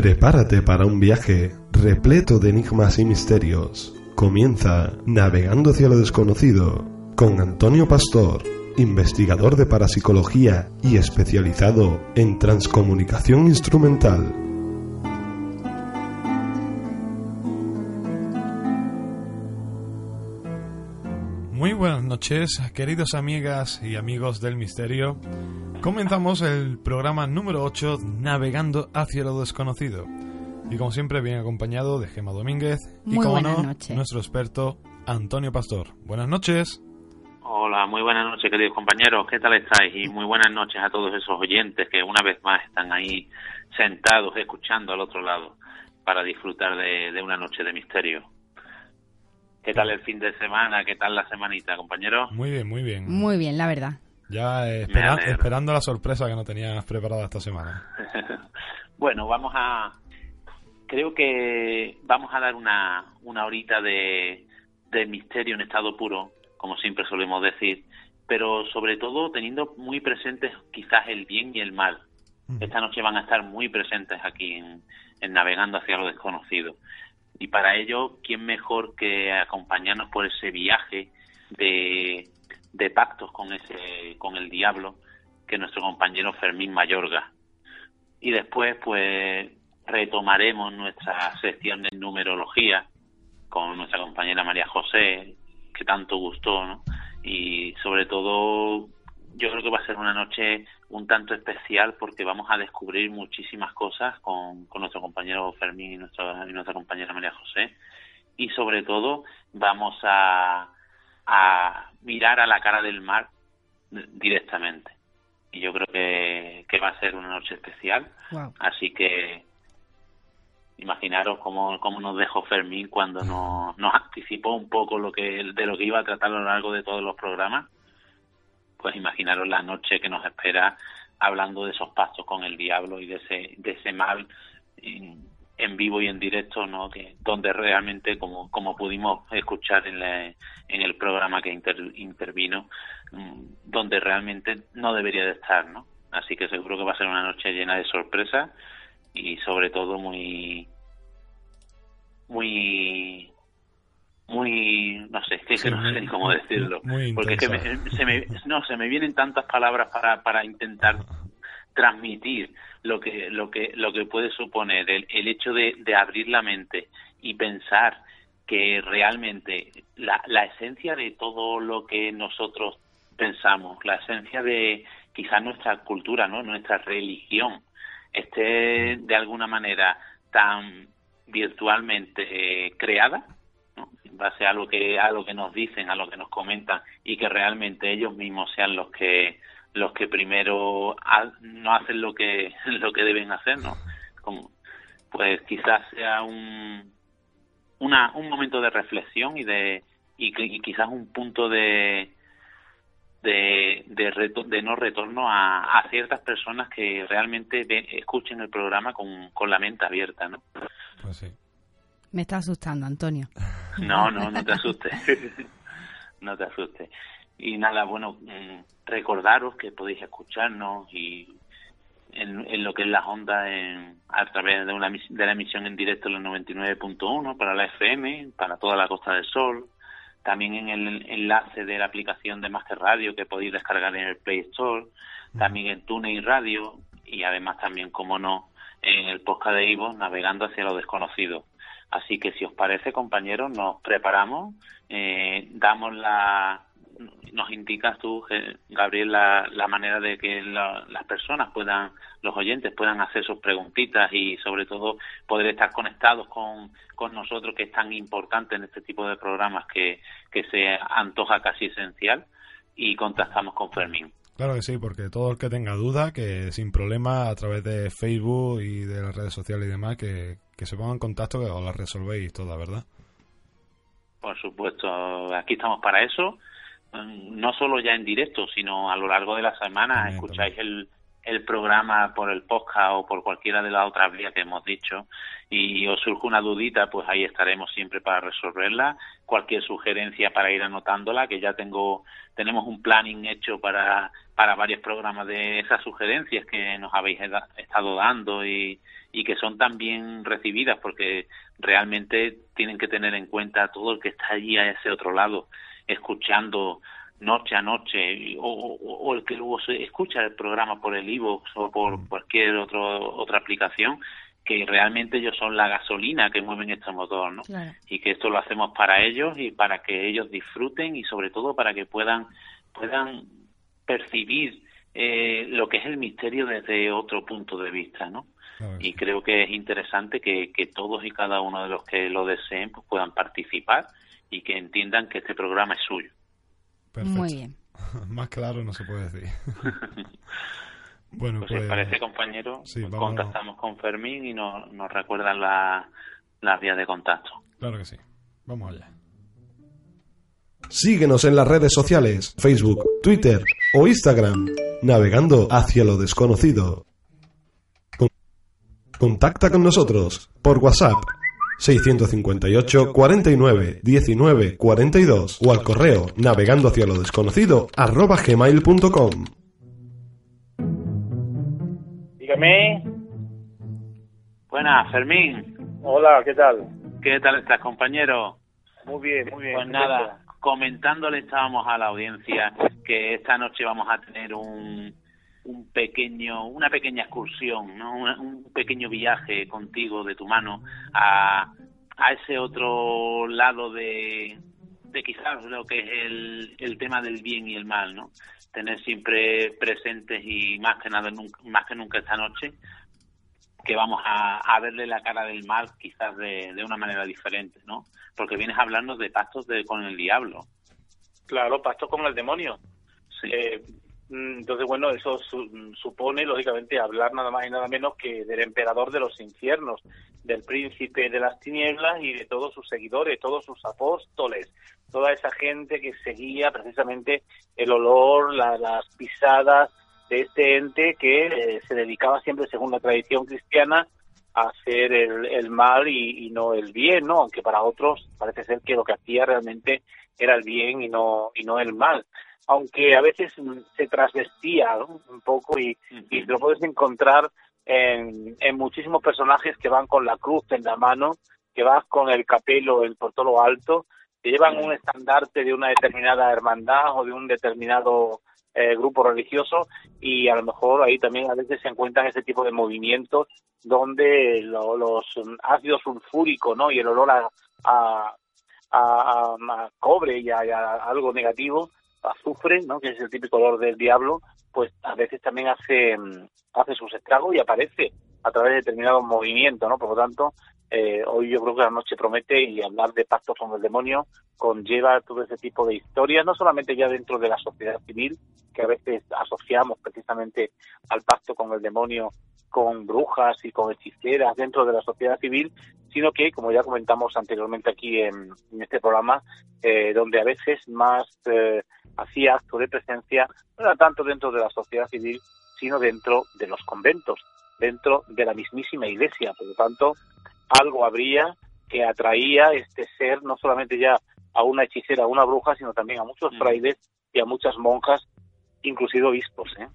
Prepárate para un viaje repleto de enigmas y misterios. Comienza Navegando hacia lo desconocido con Antonio Pastor, investigador de parapsicología y especializado en transcomunicación instrumental. Muy buenas noches, queridos amigas y amigos del misterio. Comenzamos el programa número 8, Navegando hacia lo desconocido. Y como siempre, bien acompañado de Gema Domínguez y, Muy como no, noches. nuestro experto Antonio Pastor. Buenas noches. Hola, muy buenas noches, queridos compañeros. ¿Qué tal estáis? Y muy buenas noches a todos esos oyentes que una vez más están ahí sentados escuchando al otro lado para disfrutar de, de una noche de misterio. ¿Qué tal el fin de semana? ¿Qué tal la semanita, compañeros? Muy bien, muy bien. Muy bien, la verdad. Ya eh, espera- esperando la sorpresa que nos tenías preparada esta semana. bueno, vamos a. Creo que vamos a dar una, una horita de, de misterio en estado puro, como siempre solemos decir, pero sobre todo teniendo muy presentes quizás el bien y el mal. Esta noche van a estar muy presentes aquí en, en Navegando hacia lo desconocido. Y para ello, ¿quién mejor que acompañarnos por ese viaje de, de pactos con, ese, con el diablo que nuestro compañero Fermín Mayorga? Y después, pues, retomaremos nuestra sección de numerología con nuestra compañera María José, que tanto gustó, ¿no? Y sobre todo, yo creo que va a ser una noche un tanto especial porque vamos a descubrir muchísimas cosas con, con nuestro compañero Fermín y, nuestra y nuestra compañera María José. Y sobre todo, vamos a, a mirar a la cara del mar directamente. Y yo creo que, que va a ser una noche especial. Wow. Así que imaginaros cómo, cómo nos dejó Fermín cuando nos, nos anticipó un poco lo que de lo que iba a tratar a lo largo de todos los programas. Pues imaginaros la noche que nos espera hablando de esos pactos con el diablo y de ese, de ese mal en vivo y en directo, ¿no? Que, donde realmente, como, como pudimos escuchar en, la- en el programa que inter- intervino, mm, donde realmente no debería de estar, ¿no? Así que seguro que va a ser una noche llena de sorpresas y sobre todo muy muy muy no sé es que, no sé cómo decirlo muy porque es que me- se me no se me vienen tantas palabras para para intentar transmitir lo que lo que lo que puede suponer el, el hecho de, de abrir la mente y pensar que realmente la, la esencia de todo lo que nosotros pensamos la esencia de quizás nuestra cultura no nuestra religión esté de alguna manera tan virtualmente eh, creada ¿no? en base a lo que a lo que nos dicen a lo que nos comentan y que realmente ellos mismos sean los que los que primero ha- no hacen lo que lo que deben hacer no como pues quizás sea un una, un momento de reflexión y de y, que- y quizás un punto de de, de, reto- de no retorno a, a ciertas personas que realmente ve- escuchen el programa con, con la mente abierta, ¿no? Pues sí. Me está asustando, Antonio. No, no, no te asustes. no te asustes. Y nada, bueno, mm, recordaros que podéis escucharnos y en, lo que es las ondas en- a través de, una, de la emisión en directo en los 99.1 para la FM, para toda la Costa del Sol. También en el enlace de la aplicación de Master Radio que podéis descargar en el Play Store. También en TuneIn Radio y además también, como no, en el podcast de Ivo, navegando hacia lo desconocido. Así que si os parece, compañeros, nos preparamos, eh, damos la, nos indicas tú, Gabriel, la, la manera de que la- las personas puedan, los oyentes puedan hacer sus preguntitas y sobre todo poder estar conectados con, con nosotros, que es tan importante en este tipo de programas que, que se antoja casi esencial, y contactamos con Fermín. Claro que sí, porque todo el que tenga duda, que sin problema a través de Facebook y de las redes sociales y demás, que, que se pongan en contacto que os las resolvéis todas, ¿verdad? Por supuesto, aquí estamos para eso. No solo ya en directo, sino a lo largo de la semana También, escucháis el, el programa por el podcast o por cualquiera de las otras vías que hemos dicho. Y os surge una dudita, pues ahí estaremos siempre para resolverla. Cualquier sugerencia para ir anotándola, que ya tengo, tenemos un planning hecho para, para varios programas de esas sugerencias que nos habéis estado dando y, y que son también recibidas porque realmente tienen que tener en cuenta todo el que está allí a ese otro lado escuchando noche a noche o, el que luego se escucha el programa por el iVoox o por mm. cualquier otro, otra aplicación que realmente ellos son la gasolina que mueven este motor, ¿no? Y que esto lo hacemos para ellos y para que ellos disfruten y sobre todo para que puedan puedan percibir eh, lo que es el misterio desde otro punto de vista, ¿no? y creo que es interesante que, que, todos y cada uno de los que lo deseen pues, puedan participar y que entiendan que este programa es suyo. Muy bien. Más claro no se puede decir. bueno, pues, pues, parece, compañero, contactamos con Fermín y nos, nos recuerdan la, las vías de contacto. Claro que sí. Vamos allá. Síguenos en las redes sociales, Facebook, Twitter o Instagram, navegando hacia lo desconocido. Contacta con nosotros por WhatsApp 658 49 19 42 o al correo navegando hacia lo desconocido arroba gmail.com. Dígame. Buenas, Fermín. Hola, ¿qué tal? ¿Qué tal estás, compañero? Muy bien, muy bien. Pues nada, comentándole estábamos a la audiencia que esta noche vamos a tener un, un pequeño, una pequeña excursión, ¿no? un, pequeño viaje contigo de tu mano a, a ese otro lado de, de quizás lo que es el, el tema del bien y el mal, ¿no? Tener siempre presentes y más que nada, más que nunca esta noche, que vamos a, a verle la cara del mal quizás de, de una manera diferente, ¿no? Porque vienes hablando de pactos de, con el diablo. Claro, pactos con el demonio. Sí. Eh, entonces, bueno, eso supone, lógicamente, hablar nada más y nada menos que del emperador de los infiernos, del príncipe de las tinieblas y de todos sus seguidores, todos sus apóstoles, toda esa gente que seguía precisamente el olor, las pisadas de este ente que eh, se dedicaba siempre, según la tradición cristiana, a hacer el, mal y, y, no el bien, ¿no? Aunque para otros parece ser que lo que hacía realmente era el bien y no, y no el mal aunque a veces se trasvestía un poco y, y, lo puedes encontrar en, en, muchísimos personajes que van con la cruz en la mano, que van con el capelo en, por todo lo alto, que llevan un estandarte de una determinada hermandad o de un determinado eh, grupo religioso y a lo mejor ahí también a veces se encuentran ese tipo de movimientos donde los ácidos sulfúricos ¿no? y el olor a, a, a, cobre y a, algo negativo azufre, ¿no? que es el típico olor del diablo, pues a veces también hace, mm, hace sus estragos y aparece a través de determinados movimientos, ¿no? Por lo tanto, eh, hoy yo creo que la noche promete y hablar de pactos con el demonio conlleva todo ese tipo de historias, no solamente ya dentro de la sociedad civil, que a veces asociamos precisamente al pacto con el demonio con brujas y con hechiceras dentro de la sociedad civil, sino que, como ya comentamos anteriormente aquí en, este programa, eh, donde a veces más eh, hacía acto de presencia, no era tanto dentro de la sociedad civil, sino dentro de los conventos, dentro de la mismísima iglesia. Por lo tanto, algo habría que atraía este ser no solamente ya a una hechicera, a una bruja, sino también a muchos mm. frailes y a muchas monjas, inclusive obispos. ¿eh?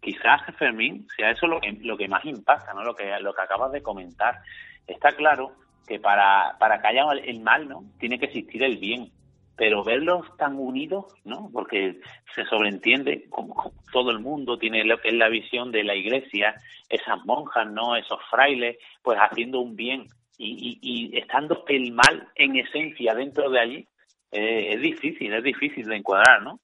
Quizás, Fermín, sea eso lo que, lo que más impacta, ¿no? lo, que, lo que acabas de comentar. Está claro que para, para que haya el mal, ¿no? tiene que existir el bien pero verlos tan unidos, ¿no? Porque se sobreentiende como todo el mundo tiene es la visión de la iglesia, esas monjas, ¿no? Esos frailes, pues haciendo un bien y, y, estando el mal en esencia dentro de allí, eh, es difícil, es difícil de encuadrar, ¿no?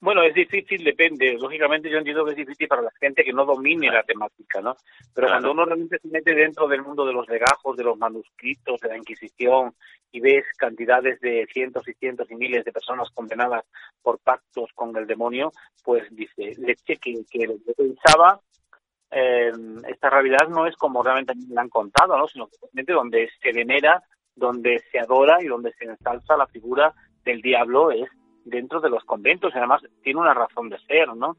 Bueno, es difícil, depende. Lógicamente yo entiendo que es difícil para la gente que no domine la temática, ¿no? Pero cuando uno realmente se mete dentro del mundo de los legajos, de los manuscritos, de la Inquisición, y ves cantidades de cientos y cientos y miles de personas condenadas por pactos con el demonio, pues dice, leche que, que lo que pensaba, eh, esta realidad no es como realmente me han contado, ¿no? Sino que realmente donde se venera, donde se adora y donde se ensalza la figura del diablo es dentro de los conventos y además tiene una razón de ser, ¿no?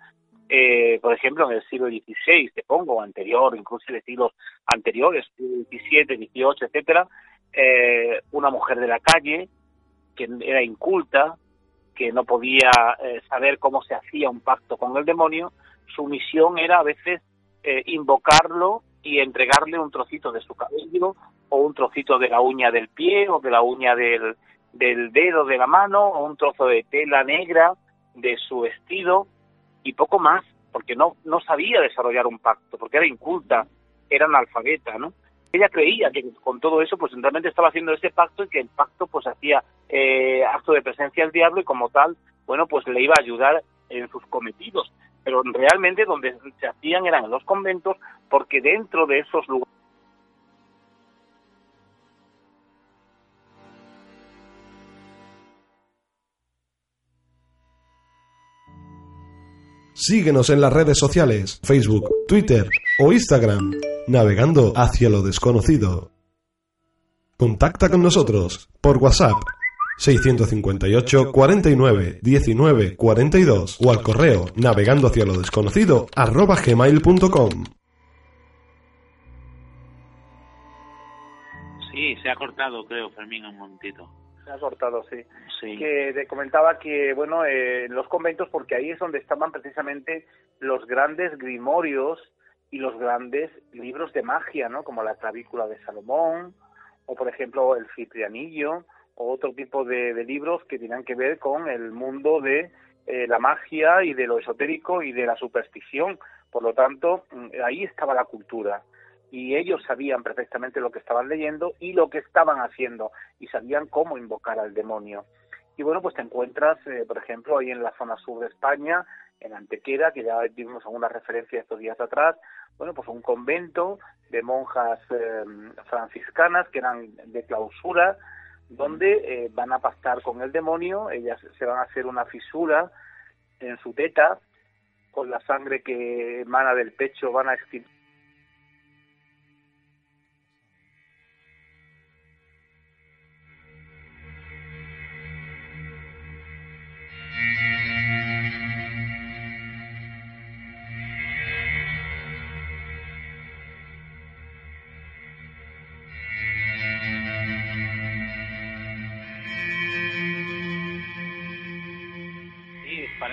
eh, por ejemplo, en el siglo XVI, te pongo, anterior, incluso de siglos anteriores, XVII, XVIII, etcétera, eh, una mujer de la calle que era inculta, que no podía eh, saber cómo se hacía un pacto con el demonio, su misión era a veces eh, invocarlo y entregarle un trocito de su cabello o un trocito de la uña del pie o de la uña del, del dedo de la mano o un trozo de tela negra de su vestido y poco más, porque no, no sabía desarrollar un pacto, porque era inculta, era analfabeta, ¿no? Ella creía que con todo eso, pues realmente estaba haciendo ese pacto y que el pacto, pues hacía eh, acto de presencia del diablo y como tal, bueno, pues le iba a ayudar en sus cometidos. Pero realmente donde se hacían eran los conventos, porque dentro de esos lugares Síguenos en las redes sociales, Facebook, Twitter o Instagram, navegando hacia lo desconocido. Contacta con nosotros por WhatsApp 658 49 19 42 o al correo navegando hacia lo desconocido arroba gmail.com. Sí, se ha cortado, creo, Fermín, un momentito. Se ha cortado, sí. Sí. Que te comentaba que, bueno, eh, los conventos, porque ahí es donde estaban precisamente los grandes grimorios y los grandes libros de magia, ¿no? Como la clavícula de Salomón, o por ejemplo el Ciprianillo, o otro tipo de, de libros que tenían que ver con el mundo de eh, la magia y de lo esotérico y de la superstición. Por lo tanto, mm, ahí estaba la cultura y ellos sabían perfectamente lo que estaban leyendo y lo que estaban haciendo y sabían cómo invocar al demonio. Y bueno, pues te encuentras, eh, por ejemplo, ahí en la zona sur de España, en Antequera, que ya vimos alguna referencia estos días atrás, bueno, pues un convento de monjas eh, franciscanas que eran de clausura, donde eh, van a pactar con el demonio, ellas se van a hacer una fisura en su teta, con la sangre que emana del pecho van a extirpar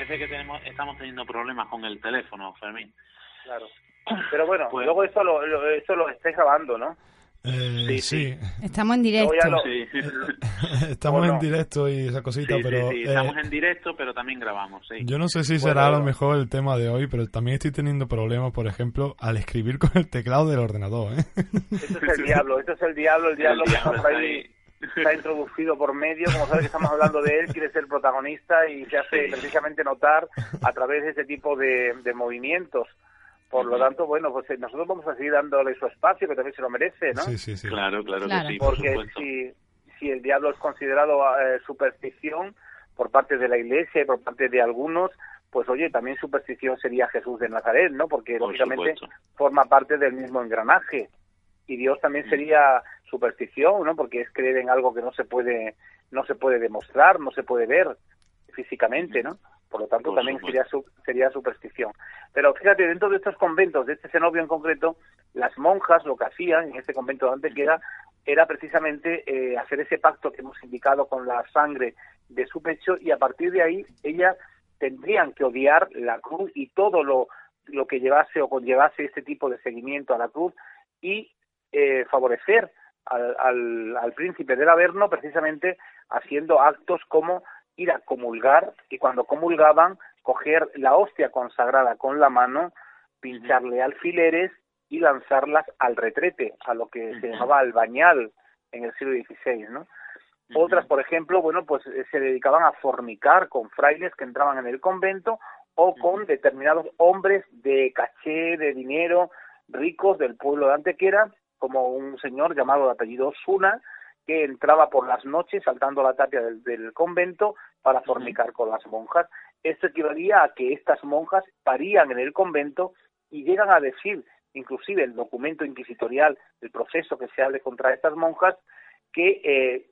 parece que tenemos, estamos teniendo problemas con el teléfono, Fermín. Claro. Pero bueno, Pues- luego eso lo, lo- eso lo estáis grabando, ¿no? Eh, Sí, sí, Estamos en directo. Lo- Sí, estamos ¿O no? en directo y esa cosita, sí, pero sí, eh, estamos en directo, pero también grabamos, sí. yo no sé si Bueno, será a lo bueno. mejor el tema de hoy, pero también estoy teniendo problemas, por ejemplo, al escribir con el teclado del ordenador. ¿eh? Esto es el diablo, esto es el diablo, el diablo El que diablo está está ahí ahí. Está introducido por medio, como sabes que estamos hablando de él, quiere ser protagonista y se hace Sí. precisamente notar a través de ese tipo de, de movimientos. Por lo tanto, bueno, pues eh, nosotros vamos a seguir dándole su espacio, que también se lo merece, ¿no? Sí, sí, sí. Claro, claro, Claro. que sí, por Porque si, si el diablo es considerado eh, superstición por parte de la iglesia y por parte de algunos, pues oye, también superstición sería Jesús de Nazaret, ¿no? Porque Por lógicamente supuesto. forma parte del mismo engranaje. Y Dios también sería superstición, ¿no? Porque es creer en algo que no se puede no se puede demostrar, no se puede ver físicamente, ¿no? Por lo tanto, Por también supuesto. sería su- sería superstición. Pero fíjate, dentro de estos conventos, de este cenobio en concreto, las monjas lo que hacían en este convento de Antequera era precisamente eh, hacer ese pacto que hemos indicado con la sangre de su pecho y a partir de ahí ellas tendrían que odiar la cruz y todo lo, lo que llevase o conllevase este tipo de seguimiento a la cruz y eh, favorecer al, al, al príncipe del Averno precisamente haciendo actos como ir a comulgar y cuando comulgaban coger la hostia consagrada con la mano, pincharle alfileres y lanzarlas al retrete, a lo que se llamaba albañal en el siglo XVI, ¿no? Otras, por ejemplo, bueno, pues eh, se dedicaban a fornicar con frailes que entraban en el convento o con determinados hombres de caché, de dinero, ricos del pueblo de Antequera, como un señor llamado de apellido Osuna, que entraba por las noches saltando la tapia del, del convento para fornicar con las monjas. Esto equivalía a que estas monjas parían en el convento y llegan a decir, inclusive el documento inquisitorial, el proceso que se abre contra estas monjas, que eh,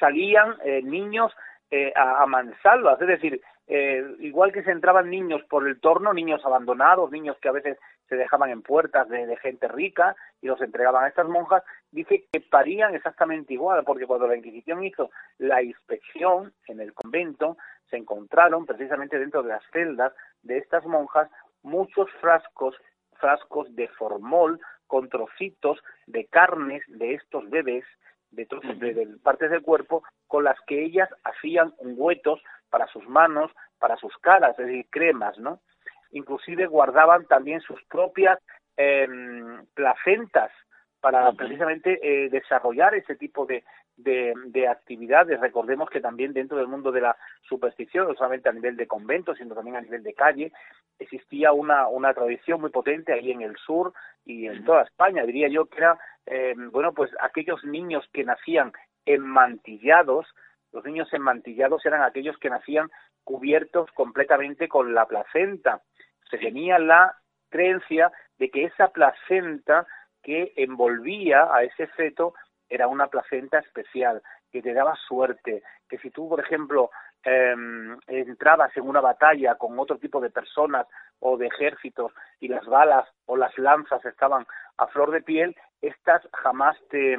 salían eh, niños eh, a, a mansalvas, es decir, eh, igual que se entraban niños por el torno, niños abandonados, niños que a veces se dejaban en puertas de, gente rica y los entregaban a estas monjas, dice que parían exactamente igual, porque cuando la Inquisición hizo la inspección en el convento, se encontraron precisamente dentro de las celdas de estas monjas muchos frascos, frascos de formol con trocitos de carnes de estos bebés, de trozos de, partes del cuerpo, con las que ellas hacían ungüetos para sus manos, para sus caras, es decir, cremas, ¿no? Inclusive guardaban también sus propias em, placentas para precisamente eh, desarrollar ese tipo de, de, actividades. Recordemos que también dentro del mundo de la superstición, no solamente a nivel de convento, sino también a nivel de calle, existía una, una tradición muy potente ahí en el sur y en toda España. Diría yo que era, eh, bueno, pues aquellos niños que nacían enmantillados, los niños enmantillados eran aquellos que nacían cubiertos completamente con la placenta. Se tenía la creencia de que esa placenta que envolvía a ese feto era una placenta especial, que te daba suerte, que si tú, por ejemplo, em, entrabas en una batalla con otro tipo de personas o de ejércitos y las balas o las lanzas estaban a flor de piel, estas jamás te,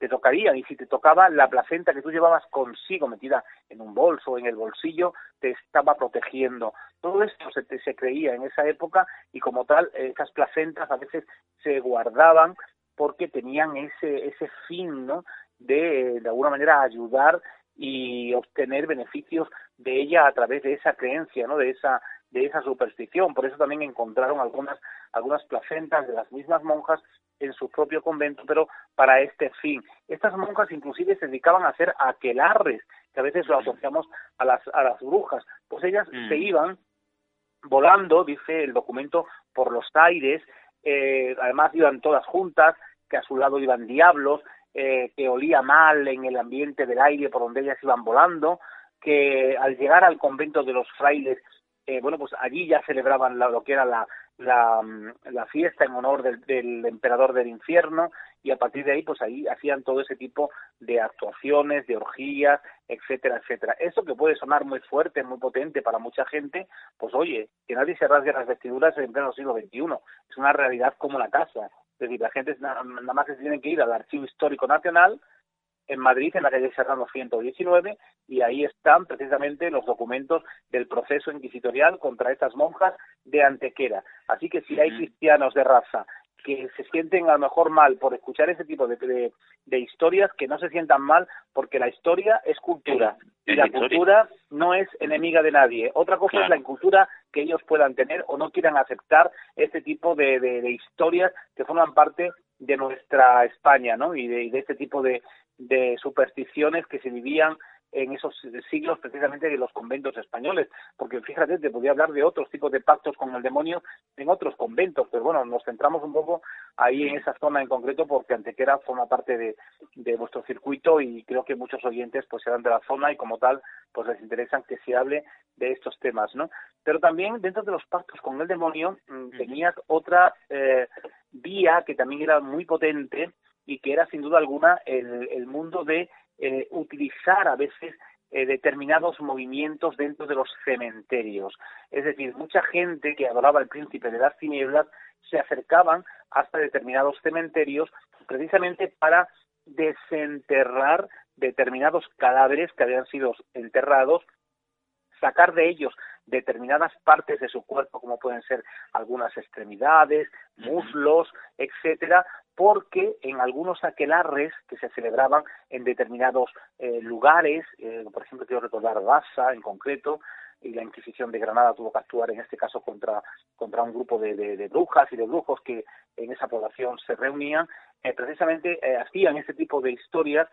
te tocarían y si te tocaba la placenta que tú llevabas consigo metida en un bolso o en el bolsillo te estaba protegiendo. Todo esto se, se creía en esa época y como tal esas placentas a veces se guardaban porque tenían ese, ese fin, ¿no? De, de alguna manera, ayudar y obtener beneficios de ella a través de esa creencia, ¿no? De esa, de esa superstición. Por eso también encontraron algunas, algunas placentas de las mismas monjas en su propio convento, pero para este fin. Estas monjas inclusive se dedicaban a hacer aquelarres, que a veces lo asociamos a las, a las brujas. Pues ellas mm. se iban volando, dice el documento, por los aires, eh, además iban todas juntas, que a su lado iban diablos, eh, que olía mal en el ambiente del aire por donde ellas iban volando, que al llegar al convento de los frailes, eh, bueno, pues allí ya celebraban lo que era la, la, la fiesta en honor del, del, emperador del infierno y a partir de ahí pues ahí hacían todo ese tipo de actuaciones, de orgías, etcétera, etcétera. Eso que puede sonar muy fuerte, muy potente para mucha gente, pues oye, que nadie se rasgue las vestiduras en pleno siglo XXI, es una realidad como la casa. Es decir, la gente nada, más que se tiene que ir al Archivo Histórico Nacional en Madrid, en la calle Serrano 119, y ahí están precisamente los documentos del proceso inquisitorial contra estas monjas de Antequera. Así que si hay cristianos de raza que se sienten a lo mejor mal por escuchar ese tipo de, de, historias, que no se sientan mal porque la historia es cultura y la cultura no es enemiga de nadie. Otra cosa es la incultura que ellos puedan tener o no quieran aceptar este tipo de, de, historias que forman parte de nuestra España, ¿no? Y de, de este tipo de, de supersticiones que se vivían en esos siglos precisamente de los conventos españoles, porque fíjate, te podía hablar de otros tipos de pactos con el demonio en otros conventos, pero bueno, nos centramos un poco ahí en esa zona en concreto porque Antequera forma parte de, de vuestro circuito y creo que muchos oyentes pues serán de la zona y como tal pues les interesa que se hable de estos temas, ¿no? Pero también dentro de los pactos con el demonio mm, tenías otra eh, vía que también era muy potente y que era sin duda alguna el, el mundo de eh, utilizar a veces eh, determinados movimientos dentro de los cementerios. Es decir, mucha gente que adoraba al príncipe de las tinieblas se acercaban hasta determinados cementerios precisamente para desenterrar determinados cadáveres que habían sido enterrados, sacar de ellos determinadas partes de su cuerpo, como pueden ser algunas extremidades, muslos, etcétera, porque en algunos aquelarres que se celebraban en determinados eh, lugares, eh, por ejemplo quiero recordar Gaza en concreto, y la Inquisición de Granada tuvo que actuar en este caso contra, contra un grupo de, de, brujas y de brujos que en esa población se reunían, eh, precisamente hacían ese tipo de historias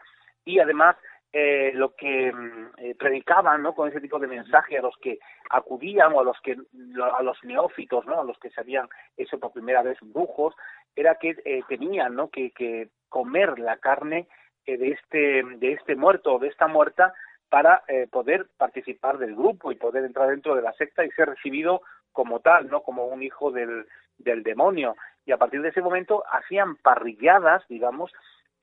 y además eh, lo que mm, eh, predicaban ¿no? con ese tipo de mensaje a los que acudían o a los que a los neófitos no a los que se habían hecho por primera vez brujos era que eh, tenían ¿no? que, que comer la carne eh, de este de este muerto o de esta muerta para eh, poder participar del grupo y poder entrar dentro de la secta y ser recibido como tal no como un hijo del del demonio y a partir de ese momento hacían parrilladas digamos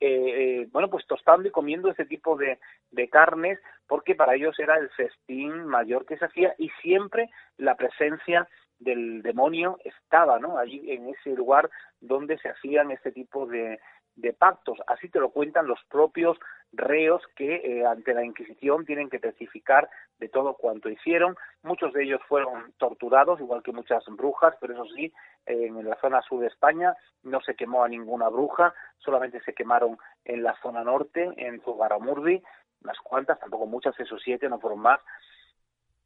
eh, bueno, pues tostando y comiendo ese tipo de, de carnes, porque para ellos era el festín mayor que se hacía y siempre la presencia del demonio estaba, ¿no? Allí en ese lugar donde se hacían este tipo de, de pactos. Así te lo cuentan los propios reos que eh, ante la Inquisición tienen que testificar de todo cuanto hicieron. Muchos de ellos fueron torturados, igual que muchas brujas, pero eso sí, en la zona sur de España no se quemó a ninguna bruja, solamente se quemaron en la zona norte, en Zugaramurdi, unas cuantas, tampoco muchas, esos siete, no fueron más.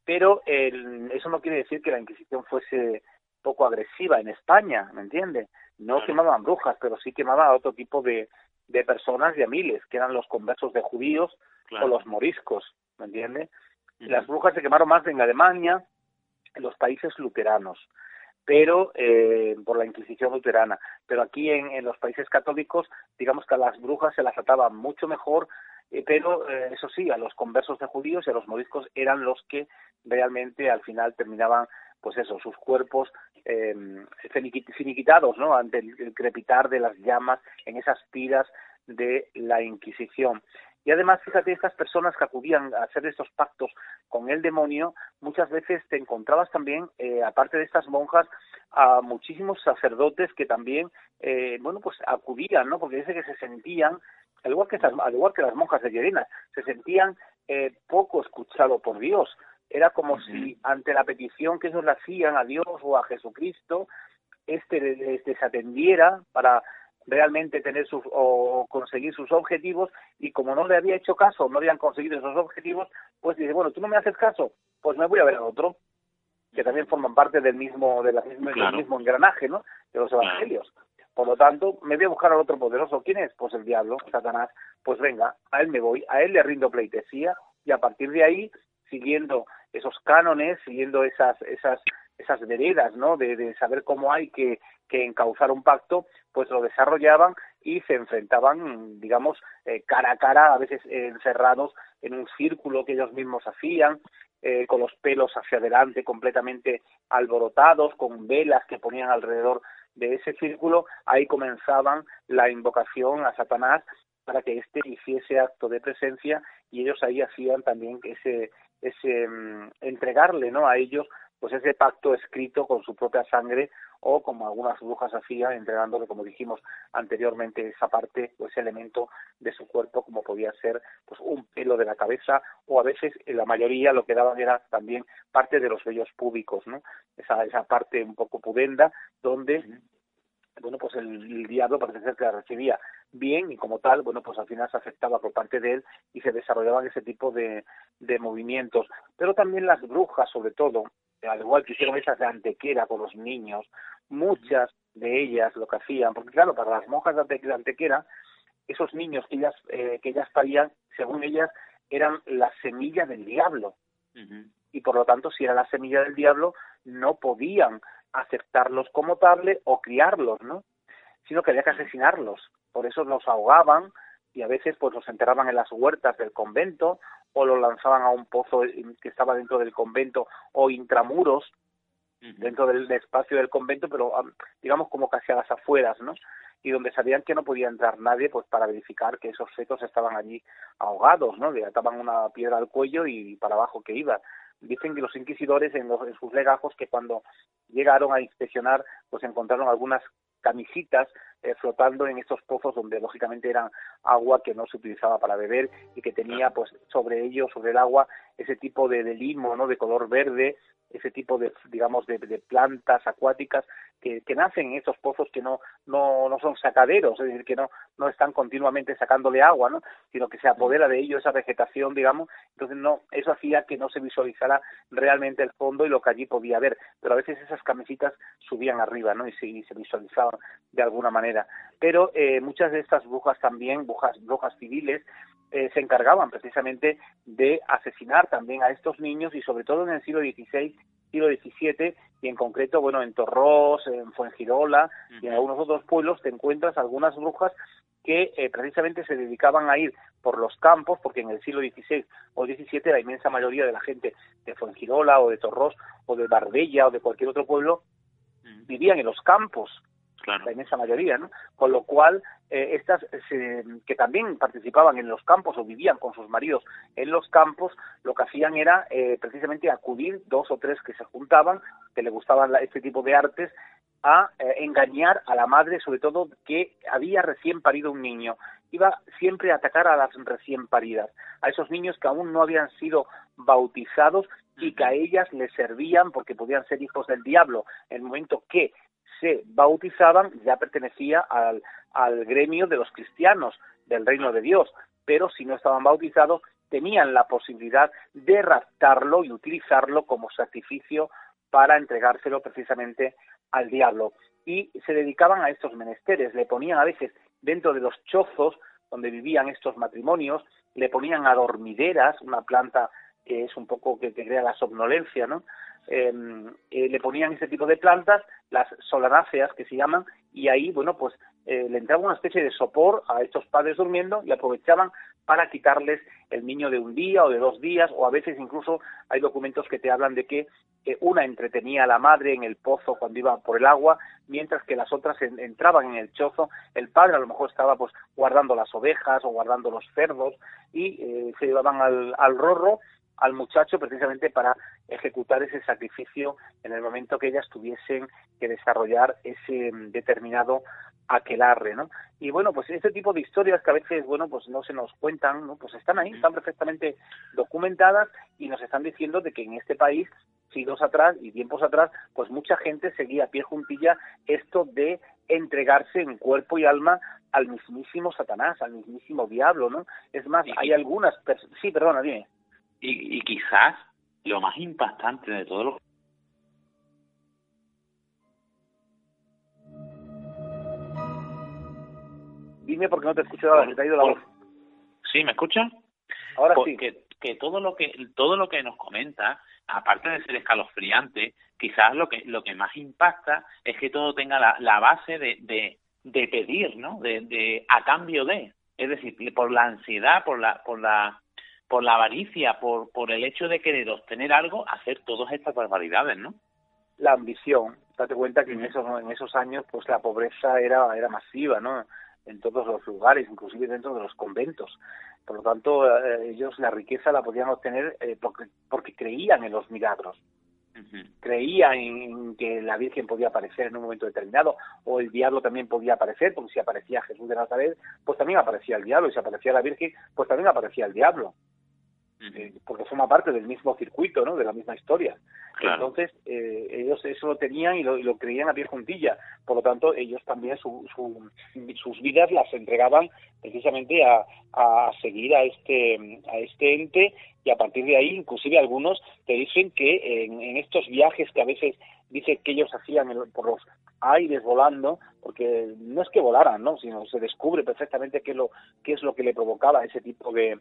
Pero eso no quiere decir que la Inquisición fuese poco agresiva en España, ¿me entiende? No quemaban brujas, pero sí quemaban a otro tipo de, de personas y a miles, que eran los conversos de judíos o los moriscos, ¿me entiende? Las brujas se quemaron más en Alemania, en los países luteranos, pero eh, por la Inquisición luterana. Pero aquí en, en, los países católicos, digamos que a las brujas se las ataban mucho mejor, eh, pero eh, eso sí, a los conversos de judíos y a los moriscos eran los que realmente al final terminaban pues eso, sus cuerpos eh, finiquitados, ¿no? Ante el, crepitar de las llamas en esas tiras de la Inquisición. Y además, fíjate, estas personas que acudían a hacer estos pactos con el demonio, muchas veces te encontrabas también, eh, aparte de estas monjas, a muchísimos sacerdotes que también, eh, bueno, pues acudían, ¿no? Porque dice que se sentían, al igual que, al igual que las monjas de Llerena, se sentían eh, poco escuchados por Dios, era como si ante la petición que ellos le hacían a Dios o a Jesucristo, este les desatendiera para realmente tener sus o conseguir sus objetivos y como no le había hecho caso, no habían conseguido esos objetivos, pues dice, bueno, tú no me haces caso, pues me voy a ver a otro que también forman parte del mismo de la misma, del mismo engranaje, ¿no? De los evangelios. Por lo tanto, me voy a buscar al otro poderoso. ¿Quién es? Pues el diablo, Satanás. Pues venga, a él me voy, a él le rindo pleitesía y a partir de ahí, siguiendo esos cánones, siguiendo esas, esas, esas veredas, ¿no? De, saber cómo hay que, que encauzar un pacto, pues lo desarrollaban y se enfrentaban, digamos, eh, cara a cara, a veces encerrados en un círculo que ellos mismos hacían, eh, con los pelos hacia adelante completamente alborotados, con velas que ponían alrededor de ese círculo, ahí comenzaban la invocación a Satanás para que éste hiciese acto de presencia y ellos ahí hacían también ese, ese mm, entregarle no a ellos pues ese pacto escrito con su propia sangre o como algunas brujas hacían entregándole como dijimos anteriormente esa parte o ese elemento de su cuerpo como podía ser pues un pelo de la cabeza o a veces en la mayoría lo que daban era también parte de los vellos públicos no esa esa parte un poco pudenda donde bueno, pues el, diablo parece ser que la recibía bien y como tal, bueno, pues al final se aceptaba por parte de él y se desarrollaban ese tipo de, de movimientos. Pero también las brujas, sobre todo, al igual que hicieron esas de antequera con los niños, muchas de ellas lo que hacían, porque claro, para las monjas de antequera, esos niños que ellas, eh, que ellas parían, según ellas, eran la semilla del diablo. Y por lo tanto, si era la semilla del diablo, no podían aceptarlos como tal o criarlos, ¿no? Sino que había que asesinarlos. Por eso los ahogaban y a veces pues los enterraban en las huertas del convento o los lanzaban a un pozo que estaba dentro del convento o intramuros dentro del espacio del convento, pero digamos como casi a las afueras, ¿no? Y donde sabían que no podía entrar nadie, pues para verificar que esos fetos estaban allí ahogados, ¿no? Le ataban una piedra al cuello y para abajo que iba dicen que los inquisidores en, los, en sus legajos que cuando llegaron a inspeccionar pues encontraron algunas camisitas eh, flotando en estos pozos donde lógicamente eran agua que no se utilizaba para beber y que tenía pues sobre ellos sobre el agua ese tipo de, de limo no de color verde ese tipo de digamos de, de plantas acuáticas que, que, nacen en estos pozos que no, no, no son sacaderos, es decir, que no, no están continuamente sacándole agua, ¿no? sino que se apodera de ello esa vegetación, digamos, entonces no, eso hacía que no se visualizara realmente el fondo y lo que allí podía haber, pero a veces esas camisitas subían arriba, ¿no? Y se, y se visualizaban de alguna manera. Pero eh, muchas de estas brujas también, brujas, brujas civiles, eh, se encargaban precisamente de asesinar también a estos niños y sobre todo en el siglo XVI, siglo XVII y en concreto, bueno, en Torrós, en Fuengirola y en algunos otros pueblos te encuentras algunas brujas que eh, precisamente se dedicaban a ir por los campos, porque en el siglo XVI o XVII la inmensa mayoría de la gente de Fuengirola o de Torrós o de Barbella o de cualquier otro pueblo vivían en los campos la inmensa mayoría, ¿no? Con lo cual, eh, estas que también participaban en los campos o vivían con sus maridos en los campos, lo que hacían era eh, precisamente acudir dos o tres que se juntaban, que le gustaban este tipo de artes, a eh, engañar a la madre, sobre todo que había recién parido un niño. Iba siempre a atacar a las recién paridas, a esos niños que aún no habían sido bautizados y que a ellas les servían porque podían ser hijos del diablo. En el momento que se bautizaban ya pertenecía al, al gremio de los cristianos, del reino de Dios, pero si no estaban bautizados tenían la posibilidad de raptarlo y utilizarlo como sacrificio para entregárselo precisamente al diablo. Y se dedicaban a estos menesteres, le ponían a veces dentro de los chozos donde vivían estos matrimonios, le ponían adormideras, una planta que es un poco que, te crea la somnolencia, ¿no? Em, eh, le ponían ese tipo de plantas, las solanáceas que se llaman, y ahí, bueno, pues eh, le entraba una especie de sopor a estos padres durmiendo y aprovechaban para quitarles el niño de un día o de dos días, o a veces incluso hay documentos que te hablan de que una entretenía a la madre en el pozo cuando iba por el agua, mientras que las otras entraban en el chozo, el padre a lo mejor estaba pues guardando las ovejas o guardando los cerdos y eh, se llevaban al, al rorro al muchacho precisamente para ejecutar ese sacrificio en el momento que ellas tuviesen que desarrollar ese mm, determinado aquelarre, ¿no? Y bueno, pues este tipo de historias que a veces, bueno, pues no se nos cuentan, ¿no? Pues están ahí, están perfectamente documentadas y nos están diciendo de que en este país siglos atrás y tiempos atrás, pues mucha gente seguía a pie juntilla esto de entregarse en cuerpo y alma al mismísimo Satanás, al mismísimo diablo, ¿no? Es más, hay algunas sí, perdona, dime y, y quizás lo más impactante de todo lo Dime porque no te escucho ahora, te ha ido la voz. ¿Sí, me escucha? Ahora sí. Que, que todo lo que todo lo que nos comenta, aparte de ser escalofriante, quizás lo que lo que más impacta es que todo tenga la, la base de, de, de pedir, ¿no? De, de a cambio de, es decir, por la ansiedad, por la por la por la avaricia, por, por el hecho de querer obtener algo, hacer todas estas barbaridades, ¿no? La ambición. Date cuenta que en esos, en esos años pues la pobreza era, era masiva, ¿no? En todos los lugares, inclusive dentro de los conventos. Por lo tanto, eh, ellos la riqueza la podían obtener eh, porque, porque creían en los milagros. Creían en que la Virgen podía aparecer en un momento determinado, o el diablo también podía aparecer, porque si aparecía Jesús de Nazaret, pues también aparecía el diablo, y si aparecía la Virgen, pues también aparecía el diablo. Eh, porque forma parte del mismo circuito, ¿no? De la misma historia. Entonces, eh, ellos eso lo tenían y lo, y lo, creían a pie juntilla. Por lo tanto, ellos también su, sus vidas las entregaban precisamente a, a seguir a este, a este ente y a partir de ahí, inclusive algunos te dicen que en, en estos viajes que a veces dice que ellos hacían por los aires volando, porque no es que volaran, ¿no? sino se descubre perfectamente qué, lo, qué es lo que le provocaba ese tipo de,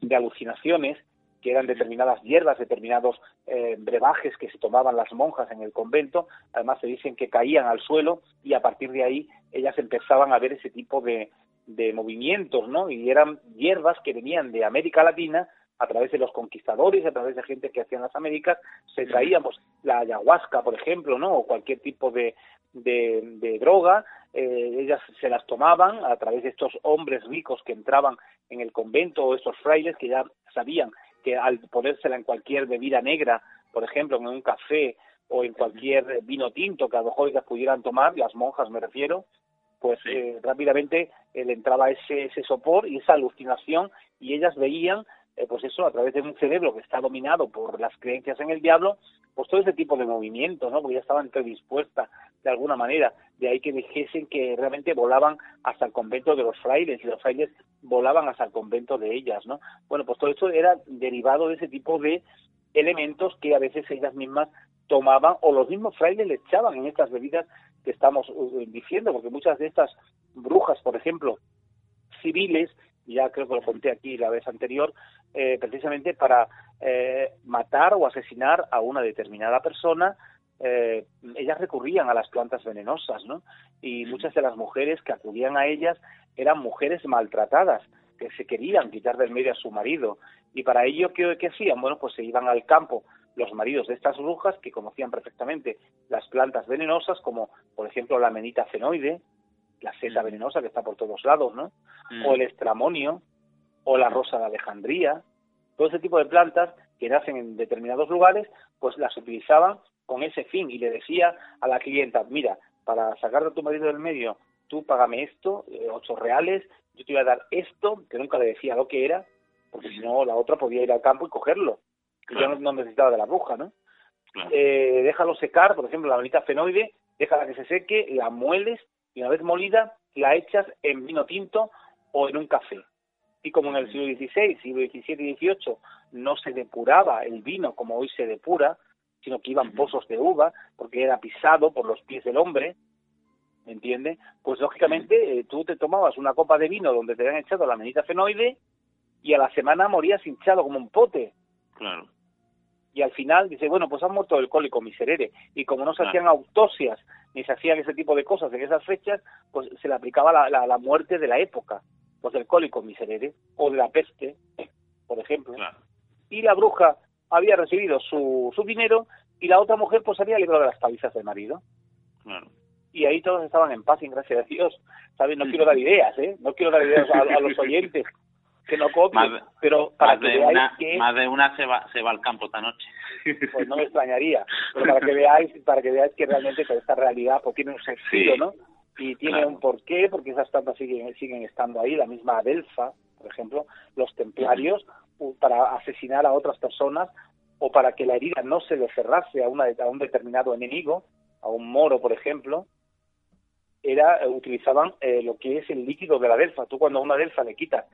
de alucinaciones que eran determinadas hierbas, determinados eh, brebajes que se tomaban las monjas en el convento, además se dicen que caían al suelo y a partir de ahí ellas empezaban a ver ese tipo de, de movimientos, ¿no? Y eran hierbas que venían de América Latina a través de los conquistadores, a través de gente que hacían las Américas, se traían pues, la ayahuasca, por ejemplo, ¿no? O cualquier tipo de, de, droga, eh, ellas se las tomaban a través de estos hombres ricos que entraban en el convento o estos frailes que ya sabían que al ponérsela en cualquier bebida negra, por ejemplo, en un café o en cualquier vino tinto que a lo mejor ellas pudieran tomar, las monjas me refiero, pues eh, rápidamente eh, le entraba ese, ese sopor y esa alucinación y ellas veían eh, pues eso, a través de un cerebro que está dominado por las creencias en el diablo, pues todo ese tipo de movimientos, ¿no? Porque ya estaban predispuestas de alguna manera. De ahí que dijesen que realmente volaban hasta el convento de los frailes y los frailes volaban hasta el convento de ellas, ¿no? Bueno, pues todo esto era derivado de ese tipo de elementos que a veces ellas mismas tomaban o los mismos frailes le echaban en estas bebidas que estamos uh, diciendo, porque muchas de estas brujas, por ejemplo, civiles, ya creo que lo conté aquí la vez anterior, eh, precisamente para eh, matar o asesinar a una determinada persona, eh, ellas recurrían a las plantas venenosas, ¿no? Y muchas de las mujeres que acudían a ellas eran mujeres maltratadas, que se querían quitar del medio a su marido. Y para ello, ¿qué, qué hacían? Bueno, pues se iban al campo los maridos de estas brujas que conocían perfectamente las plantas venenosas, como por ejemplo la menita fenoide, la seta venenosa que está por todos lados, ¿no? O el estramonio, o la rosa de Alejandría, todo ese tipo de plantas que nacen en determinados lugares, pues las utilizaban con ese fin y le decía a la clienta, mira, para sacar a tu marido del medio, tú págame esto, eh, ocho reales, yo te voy a dar esto, que nunca le decía lo que era, porque si no la otra podía ir al campo y cogerlo. Y yo no, necesitaba de la bruja, ¿no? Eh, déjalo secar, por ejemplo, la bonita fenoide, déjala que se seque, la mueles y una vez molida la echas en vino tinto o en un café. Y como en el siglo XVI, siglo XVII y XVIII no se depuraba el vino como hoy se depura, sino que iban pozos de uva, porque era pisado por los pies del hombre, ¿me entiendes? Pues lógicamente eh, tú te tomabas una copa de vino donde te habían echado la menita fenoide y a la semana morías hinchado como un pote. Claro. Y al final dice, bueno, pues han muerto el cólico miserere. Y como no se hacían autopsias ni se hacían ese tipo de cosas en esas fechas, pues se le aplicaba la, la, muerte de la época, pues del cólico miserere o de la peste, por ejemplo. Y la bruja había recibido su, su dinero y la otra mujer pues había librado de las palizas del marido. Y ahí todos estaban en paz, y gracias a Dios. ¿Sabes? No quiero dar ideas, ¿eh? No quiero dar ideas a, los oyentes que no copien, pero para que veáis una, que... Más de una se va, se va al campo esta noche. Pues no me extrañaría, pero para que veáis, para que veáis que realmente toda esta realidad pues tiene un sentido, ¿no? Y tiene un porqué, porque esas plantas siguen, siguen estando ahí, la misma Adelfa, por ejemplo, los templarios, para asesinar a otras personas o para que la herida no se le cerrase a, una, a un determinado enemigo, a un moro, por ejemplo, era eh, utilizaban eh, lo que es el líquido de la delfa. Tú cuando a una delfa le quitas,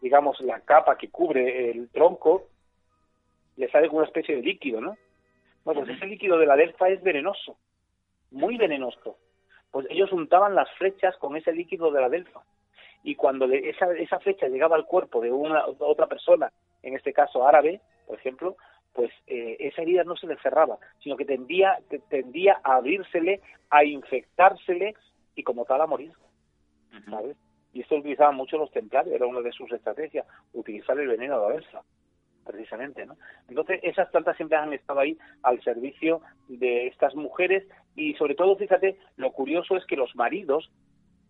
digamos, la capa que cubre el tronco, le sale una especie de líquido, ¿no? Bueno, pues ese líquido de la delfa es venenoso, muy venenoso. Pues ellos untaban las flechas con ese líquido de la delfa. Y cuando esa, esa flecha llegaba al cuerpo de una otra persona, en este caso árabe, por ejemplo, pues eh, esa herida no se le cerraba, sino que tendía, tendía a abrírsele, a infectársele y como tal a morir, ¿sabes? Y esto utilizaban mucho los templarios, era una de sus estrategias, utilizar el veneno de la versa, precisamente, ¿no? Entonces, esas plantas siempre han estado ahí al servicio de estas mujeres y sobre todo, fíjate, lo curioso es que los maridos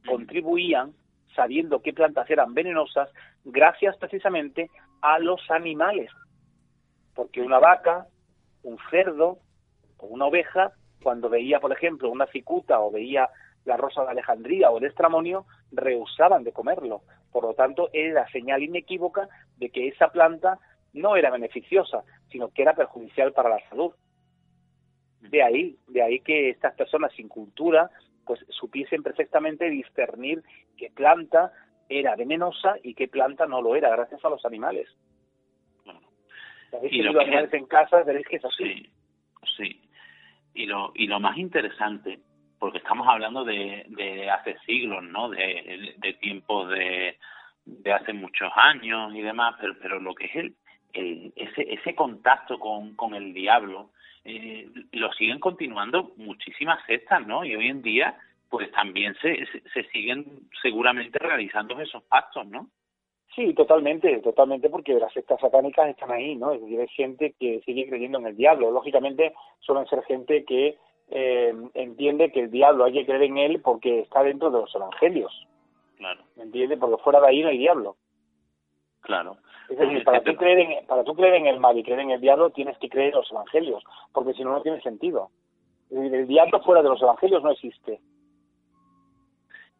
contribuían sabiendo qué plantas eran venenosas gracias precisamente a los animales, porque una vaca, un cerdo o una oveja, cuando veía, por ejemplo, una cicuta o veía la rosa de Alejandría o el estramonio, rehusaban de comerlo. Por lo tanto, era señal inequívoca de que esa planta no era beneficiosa, sino que era perjudicial para la salud. De ahí, de ahí que estas personas sin cultura pues supiesen perfectamente discernir qué planta era venenosa y qué planta no lo era, gracias a los animales. y lo en casa veréis que es así. Sí, Y lo, y lo más interesante porque estamos hablando de, de hace siglos, ¿no? De, de tiempos de, de hace muchos años y demás, pero, pero lo que es el, el ese, ese contacto con, con el diablo, eh, lo siguen continuando muchísimas sectas, ¿no? Y hoy en día, pues también se, se, siguen seguramente realizando esos pactos, ¿no? Sí, totalmente, totalmente, porque las sectas satánicas están ahí, ¿no? Es decir, hay gente que sigue creyendo en el diablo. Lógicamente, suelen ser gente que eh, entiende que el diablo hay que creer en él porque está dentro de los evangelios. Claro. ¿Me entiende? Porque fuera de ahí no hay diablo. Claro. Es decir, para tú, creer en, para tú creer en el mal y creer en el diablo tienes que creer en los evangelios, porque si no, no tiene sentido. El diablo fuera de los evangelios no existe.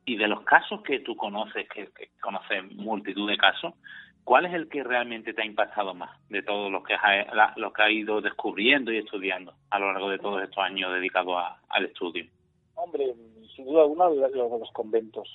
Y de los casos que tú conoces, que, que conoces multitud de casos, ¿cuál es el que realmente te ha impactado más de todos los que has, los que has ido descubriendo y estudiando a lo largo de todos estos años dedicados al estudio? Hombre, sin duda alguna los de los conventos.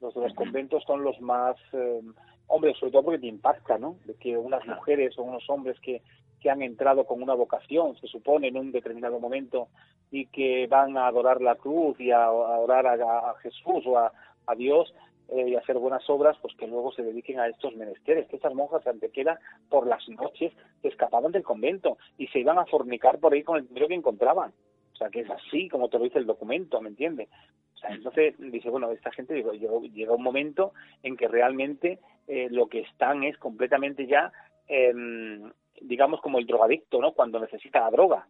Los de los conventos son los más, eh, hombre, sobre todo porque te impacta, ¿no? De que unas mujeres o unos hombres que, que han entrado con una vocación, se supone, en un determinado momento, y que van a adorar la cruz y a, adorar a, a Jesús o a, a Dios, eh, y hacer buenas obras, pues que luego se dediquen a estos menesteres. Que estas monjas de Antequera por las noches se escapaban del convento y se iban a fornicar por ahí con el dinero que encontraban. O sea, que es así como te lo dice el documento, ¿me entiendes? O sea, entonces dice, bueno, esta gente digo, llega un momento en que realmente eh, lo que están es completamente ya em, digamos, como el drogadicto, ¿no? Cuando necesita la droga.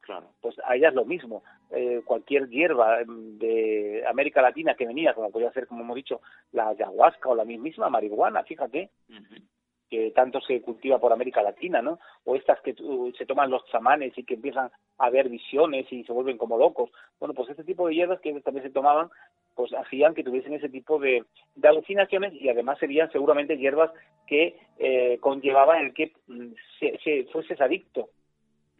Claro. Pues allá es lo mismo. Eh, cualquier hierba de América Latina que venía, como podría ser, como hemos dicho, la ayahuasca o la misma marihuana, fíjate, que tanto se cultiva por América Latina, ¿no? O estas que se toman los chamanes y que empiezan a ver visiones y se vuelven como locos. Bueno, pues este tipo de hierbas que también se tomaban, pues hacían que tuviesen ese tipo de, de alucinaciones y además serían seguramente hierbas que eh, conllevaban el que mm, se, se, adicto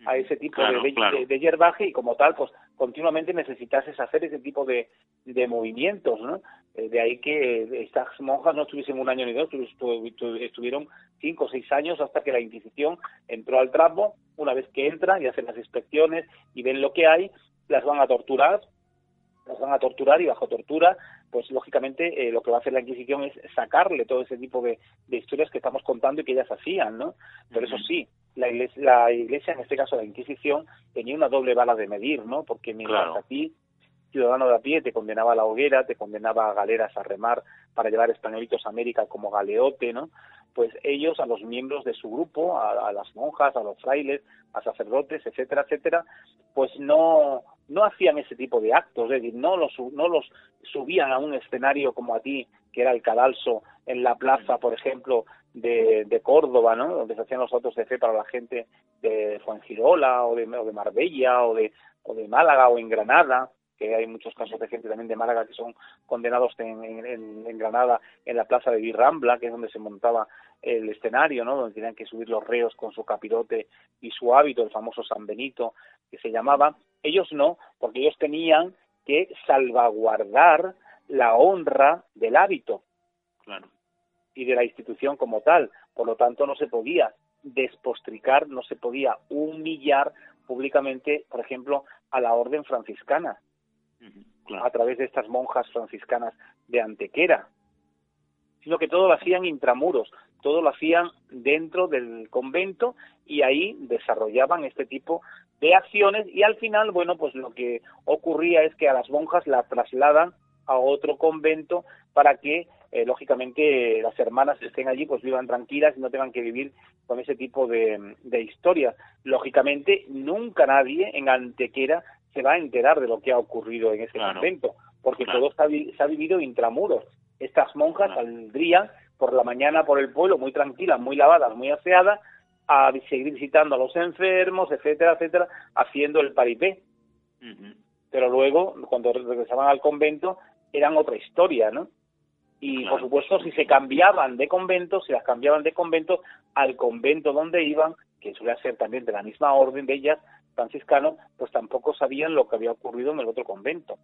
a ese tipo de, de, hierbaje y como tal, pues continuamente necesitases hacer ese tipo de, de movimientos, ¿no? Eh, de ahí que estas monjas no estuviesen un año ni dos, estuvieron cinco o seis años hasta que la Inquisición entró al trapo. Una vez que entran y hacen las inspecciones y ven lo que hay, las van a torturar, las van a torturar y bajo tortura, pues lógicamente eh, lo que va a hacer la Inquisición es sacarle todo ese tipo de, de historias que estamos contando y que ellas hacían, ¿no? Pero eso sí, la iglesia, la iglesia, en este caso la Inquisición, tenía una doble bala de medir, ¿no? Porque mientras a ti, ciudadano de a pie, te condenaba a la hoguera, te condenaba a galeras a remar para llevar españolitos a América como galeote, ¿no? Pues ellos, a los miembros de su grupo, a, las monjas, a los frailes, a sacerdotes, etcétera, etcétera, pues no, no hacían ese tipo de actos, es decir, no los, no los subían a un escenario como a ti, que era el cadalso en la plaza, por ejemplo, de, de, Córdoba, ¿no? Donde se hacían los autos de fe para la gente de Fuengirola o de, o de Marbella o de, o de Málaga o en Granada, que hay muchos casos de gente también de Málaga que son condenados en, en, Granada en la plaza de Virrambla, que es donde se montaba el escenario, ¿no? Donde tenían que subir los reos con su capirote y su hábito, el famoso San Benito, que se llamaba. Ellos no, porque ellos tenían que salvaguardar la honra del hábito. Claro y de la institución como tal. Por lo tanto, no se podía despostricar, no se podía humillar públicamente, por ejemplo, a la orden franciscana, a través de estas monjas franciscanas de Antequera, sino que todo lo hacían intramuros, todo lo hacían dentro del convento y ahí desarrollaban este tipo de acciones y al final, bueno, pues lo que ocurría es que a las monjas las trasladan a otro convento para que eh, lógicamente las hermanas estén allí pues vivan tranquilas y no tengan que vivir con ese tipo de, de historias. Lógicamente nunca nadie en Antequera se va a enterar de lo que ha ocurrido en ese convento, porque todo está, se ha vivido intramuros. Estas monjas saldrían por la mañana por el pueblo muy tranquilas, muy lavadas, muy aseadas, a seguir visitando a los enfermos, etcétera, etcétera, haciendo el paripé. Pero luego, cuando regresaban al convento, eran otra historia, ¿no? Y por supuesto, si se cambiaban de convento, si las cambiaban de convento al convento donde iban, que suele ser también de la misma orden de ellas, franciscano, pues tampoco sabían lo que había ocurrido en el otro convento.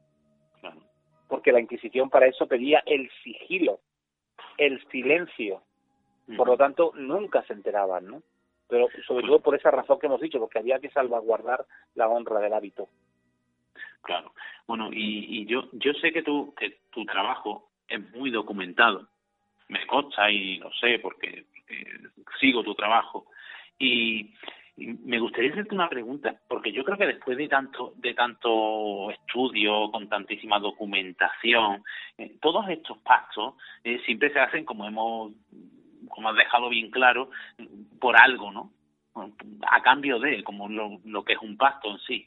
Porque la Inquisición para eso pedía el sigilo, el silencio. Por lo tanto, nunca se enteraban, ¿no? Pero sobre todo por esa razón que hemos dicho, porque había que salvaguardar la honra del hábito. Claro. Bueno, y, y yo yo sé que tu que tu trabajo es muy documentado. Me consta y lo sé porque sigo tu trabajo. Y, me gustaría hacerte una pregunta, porque yo creo que después de tanto, de tanto estudio, con tantísima documentación, eh, todos estos pactos eh, siempre se hacen como hemos, como has dejado bien claro, por algo, ¿no? A cambio de, como lo, lo que es un pacto en sí.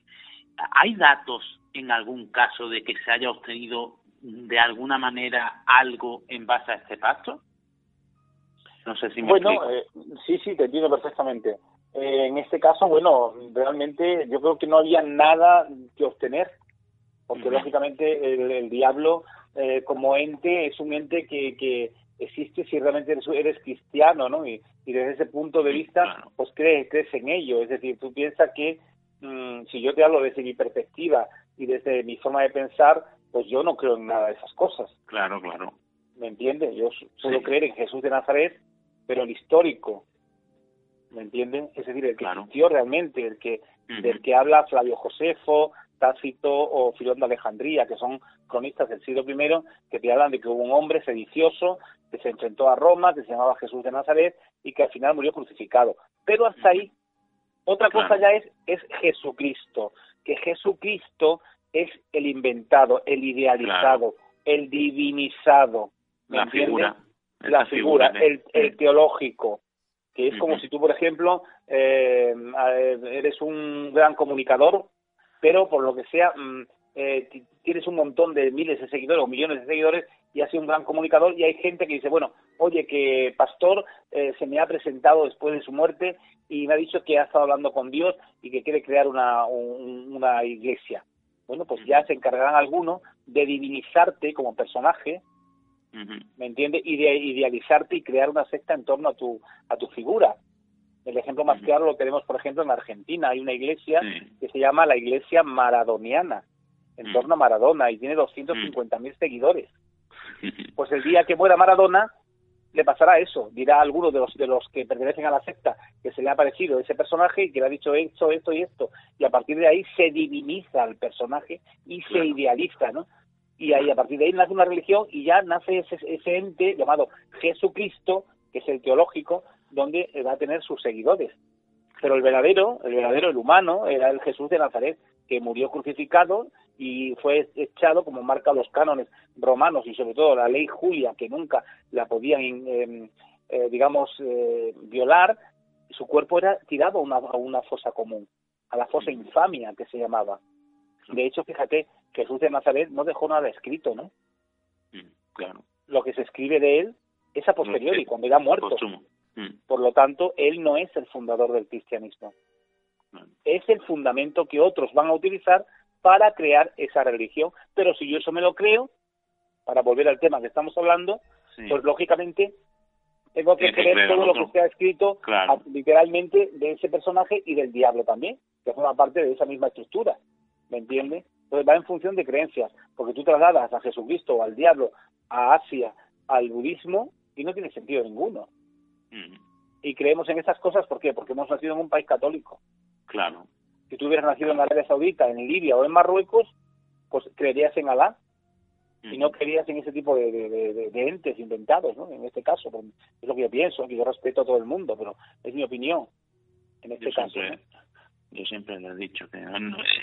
¿Hay datos en algún caso de que se haya obtenido de alguna manera algo en base a este pacto? No sé si me Bueno, eh, sí, sí, te entiendo perfectamente. Eh, en este caso, bueno, realmente yo creo que no había nada que obtener, porque lógicamente el, diablo eh, como ente es un ente que, que existe si realmente eres, cristiano, ¿no? Y, desde ese punto de vista, pues crees, crees en ello. Es decir, tú piensas que mm, si yo te hablo desde mi perspectiva y desde mi forma de pensar, pues yo no creo en nada de esas cosas. Claro, claro. ¿Me entiendes? Yo suelo creer en Jesús de Nazaret, pero el histórico, ¿me entienden? Es decir, el que existió realmente, el que del que habla Flavio Josefo, Tácito o Filón de Alejandría, que son cronistas del siglo I, que te hablan de que hubo un hombre sedicioso que se enfrentó a Roma, que se llamaba Jesús de Nazaret y que al final murió crucificado. Pero hasta ahí, otra cosa ya es, es Jesucristo, que Jesucristo es el inventado, el idealizado, el divinizado. la figura. La figura, el, el teológico. que es como si tú, por ejemplo, eh, eres un gran comunicador, pero por lo que sea, mm, eh, tienes un montón de miles de seguidores o millones de seguidores y has sido un gran comunicador y hay gente que dice, bueno, oye, que Pastor eh, se me ha presentado después de su muerte y me ha dicho que ha estado hablando con Dios y que quiere crear una, una iglesia. Bueno, pues ya se encargarán algunos de divinizarte como personaje, ¿me entiendes? Y de idealizarte y crear una secta en torno a tu, a tu figura. El ejemplo más claro lo tenemos, por ejemplo, en Argentina. Hay una iglesia que se llama la Iglesia Maradoniana, en torno a Maradona, y tiene 250.000 mil seguidores. Pues el día que muera Maradona, le pasará eso. Dirá a alguno de los, de los que pertenecen a la secta que se le ha parecido ese personaje y que le ha dicho esto, esto y esto. Y a partir de ahí se diviniza al personaje y se idealiza, ¿no? y ahí a partir de ahí nace una religión y ya nace ese, ese ente llamado Jesucristo, que es el teológico, donde va a tener sus seguidores. Pero el verdadero, el verdadero, el humano, era el Jesús de Nazaret, que murió crucificado y fue echado, como marca los cánones romanos y sobre todo la ley Julia, que nunca la podían, em, eh, digamos, eh, violar, su cuerpo era tirado a una, a una fosa común, a la fosa infamia que se llamaba. De hecho, fíjate, Jesús de Nazaret no dejó nada escrito, ¿no? Mm, claro. Lo que se escribe de él es a posteriori, cuando ya muerto. Mm. Por lo tanto, él no es el fundador del cristianismo. Es el fundamento que otros van a utilizar para crear esa religión. Pero si yo eso me lo creo, para volver al tema que estamos hablando, pues lógicamente tengo que creer todo lo que se ha escrito literalmente de ese personaje y del diablo también, que forma parte de esa misma estructura. ¿Me entiendes? Entonces va en función de creencias, porque tú trasladas a Jesucristo o al diablo, a Asia, al budismo, y no tiene sentido ninguno. Mm. Y creemos en esas cosas, ¿por qué? Porque hemos nacido en un país católico. Claro. Si tú hubieras nacido en Arabia Saudita, en Libia o en Marruecos, pues creerías en Alá y no creerías en ese tipo de, entes inventados, ¿no? En este caso, es lo que yo pienso, que yo respeto a todo el mundo, pero es mi opinión en este caso. Yo siempre le he dicho que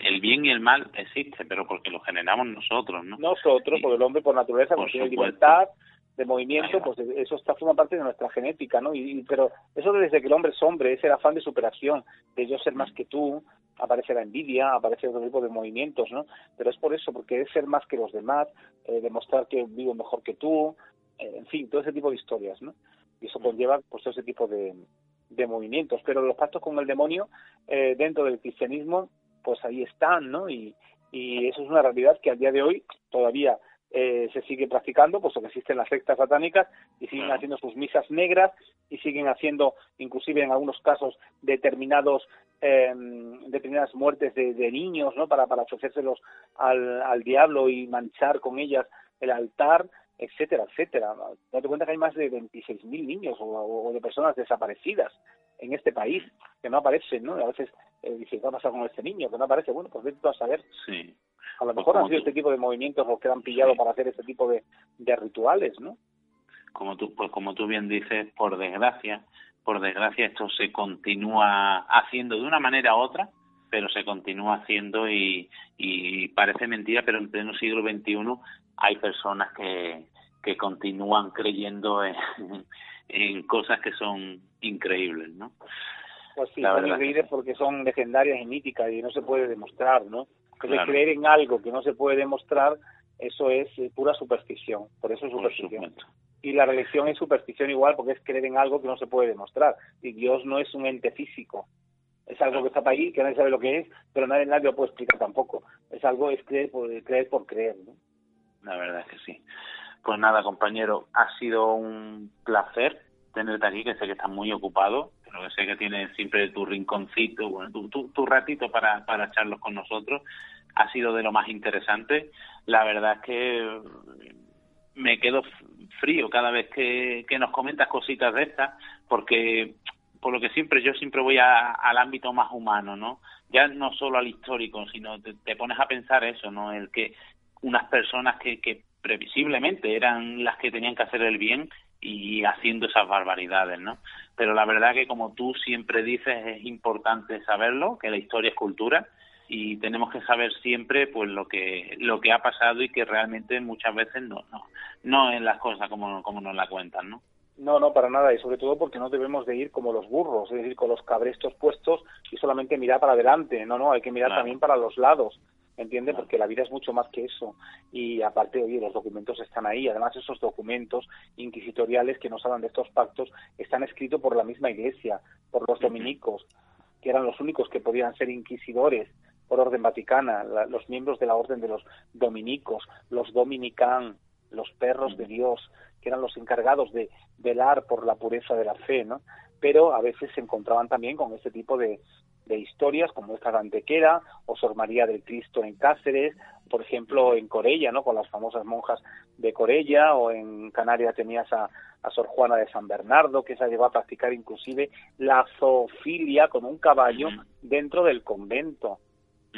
el bien y el mal existe, pero porque lo generamos nosotros, ¿no? Nosotros, porque el hombre por naturaleza por tiene libertad de movimiento, pues eso está forma parte de nuestra genética, ¿no? Y, pero eso desde que el hombre es hombre, es el afán de superación, de yo ser más que tú, aparece la envidia, aparece otro tipo de movimientos, ¿no? Pero es por eso, porque es ser más que los demás, eh, demostrar que vivo mejor que tú, eh, en fin, todo ese tipo de historias, ¿no? Y eso conlleva pues todo ese tipo de, de movimientos, pero los pactos con el demonio eh, dentro del cristianismo, pues ahí están, ¿no? Y, y eso es una realidad que al día de hoy todavía eh, se sigue practicando, puesto que existen las sectas satánicas y siguen haciendo sus misas negras y siguen haciendo, inclusive en algunos casos, determinados eh, determinadas muertes de, de, niños, ¿no? Para, para ofrecérselos al, al diablo y manchar con ellas el altar etcétera, etcétera. Date cuenta que hay más de 26.000 niños o, de personas desaparecidas en este país que no aparecen, ¿no? a veces eh, dice, ¿qué ha pasado con este niño? Que no aparece. Bueno, pues vete a saber. Sí. A lo pues mejor han sido este tipo de movimientos los que han pillado para hacer este tipo de, de rituales, ¿no? Como tú, pues como tú bien dices, por desgracia, por desgracia esto se continúa haciendo de una manera u otra, pero se continúa haciendo y, y parece mentira, pero en pleno siglo XXI hay personas que, que continúan creyendo en, en cosas que son increíbles, ¿no? Pues sí, son increíbles porque son legendarias y míticas y no se puede demostrar, ¿no? Entonces creer en algo que no se puede demostrar, eso es eh, pura superstición, por eso es superstición. y la religión es superstición igual porque es creer en algo que no se puede demostrar. Y Dios no es un ente físico, es algo que está para ahí, que nadie sabe lo que es, pero nadie, nadie lo puede explicar tampoco. Es algo, es creer por creer, por creer ¿no? La verdad es que sí. Pues nada, compañero, ha sido un placer tenerte aquí, que sé que estás muy ocupado, pero que sé que tienes siempre tu rinconcito, bueno, tu, tu, ratito para, para echarlos con nosotros. Ha sido de lo más interesante. La verdad es que me quedo frío cada vez que, nos comentas cositas de estas, porque por lo que siempre yo siempre voy al ámbito más humano, ¿no? Ya no solo al histórico, sino te, te, pones a pensar eso, ¿no? El que unas personas que, que previsiblemente eran las que tenían que hacer el bien y haciendo esas barbaridades, ¿no? Pero la verdad que como tú siempre dices es importante saberlo, que la historia es cultura y tenemos que saber siempre pues lo que lo que ha pasado y que realmente muchas veces no no no es las cosas como como nos la cuentan, ¿no? No, no, para nada, y sobre todo porque no debemos de ir como los burros, es decir, con los cabrestos puestos y solamente mirar para adelante. No, no, hay que mirar también para los lados, ¿entiende? Porque la vida es mucho más que eso. Y aparte, oye, los documentos están ahí. Además, esos documentos inquisitoriales que nos hablan de estos pactos están escritos por la misma Iglesia, por los dominicos, que eran los únicos que podían ser inquisidores por orden vaticana, los miembros de la orden de los dominicos, los dominican, los perros de Dios, que eran los encargados de velar por la pureza de la fe, ¿no? Pero a veces se encontraban también con este tipo de, de historias, como esta de Antequera, o Sor María del Cristo en Cáceres, por ejemplo, en Corella, ¿no? Con las famosas monjas de Corella, o en Canarias tenías a, a Sor Juana de San Bernardo, que se llevó a practicar inclusive la zoofilia con un caballo dentro del convento,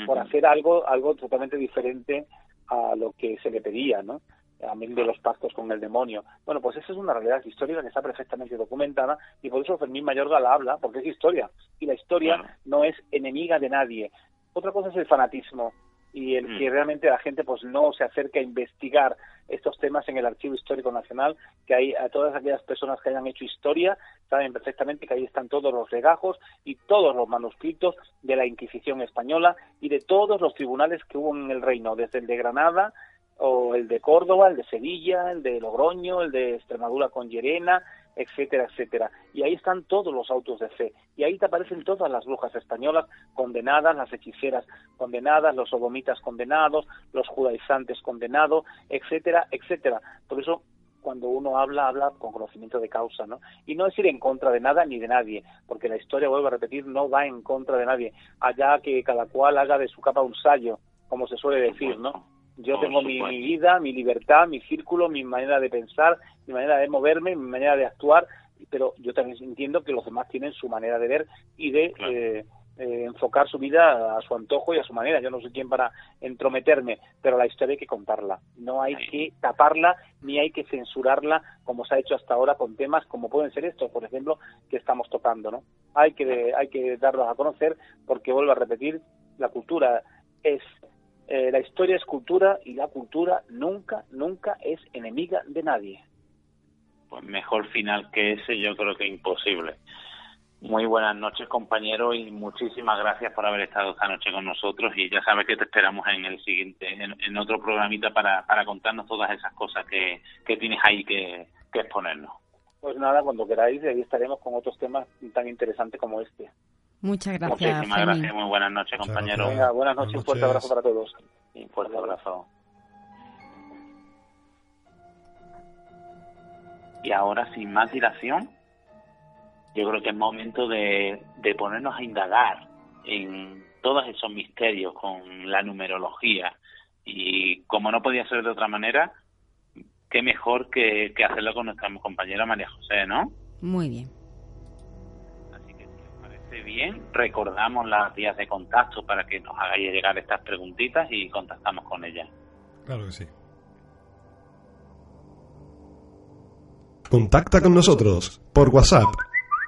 por hacer algo, algo totalmente diferente a lo que se le pedía, ¿no? también de los pactos con el demonio. Bueno, pues esa es una realidad histórica que está perfectamente documentada y por eso Fermín Mayorga la habla, porque es historia. Y la historia no es enemiga de nadie. Otra cosa es el fanatismo y el que mm. realmente la gente pues no se acerque a investigar estos temas en el Archivo Histórico Nacional, que hay a todas aquellas personas que hayan hecho historia saben perfectamente que ahí están todos los legajos y todos los manuscritos de la Inquisición española y de todos los tribunales que hubo en el reino, desde el de Granada o el de Córdoba, el de Sevilla, el de Logroño, el de Extremadura con Llerena, etcétera, etcétera. Y ahí están todos los autos de fe. Y ahí te aparecen todas las brujas españolas condenadas, las hechiceras condenadas, los sodomitas condenados, los judaizantes condenados, etcétera, etcétera. Por eso cuando uno habla, habla con conocimiento de causa, ¿no? Y no es ir en contra de nada ni de nadie, porque la historia, vuelvo a repetir, no va en contra de nadie. Allá que cada cual haga de su capa un sallo, como se suele decir, ¿no? Yo tengo mi, vida, mi libertad, mi círculo, mi manera de pensar, mi manera de moverme, mi manera de actuar, pero yo también entiendo que los demás tienen su manera de ver y de eh, eh, enfocar su vida a su antojo y a su manera. Yo no soy quien para entrometerme, pero la historia hay que contarla. No hay que taparla ni hay que censurarla como se ha hecho hasta ahora con temas como pueden ser estos, por ejemplo, que estamos tocando. ¿no? Hay que, hay que darlos a conocer porque, vuelvo a repetir, la cultura es eh, la historia es cultura y la cultura nunca, nunca es enemiga de nadie. Pues mejor final que ese yo creo que imposible. Muy buenas noches, compañero, y muchísimas gracias por haber estado esta noche con nosotros. Y ya sabes que te esperamos en el siguiente, en, otro programita para, para contarnos todas esas cosas que, que tienes ahí que, que exponernos. Pues nada, cuando queráis, ahí estaremos con otros temas tan interesantes como este. Muchas gracias. Muchísimas gracias. Muy buenas noches, compañero. buenas noches. Un fuerte abrazo para todos. un fuerte abrazo. Y ahora, sin más dilación, yo creo que es momento de, de ponernos a indagar en todos esos misterios con la numerología. Y como no podía ser de otra manera, qué mejor que, que hacerlo con nuestra compañera María José, ¿no? Muy bien bien, recordamos las vías de contacto para que nos hagáis llegar estas preguntitas y contactamos con ellas. Claro que sí. Contacta con nosotros por WhatsApp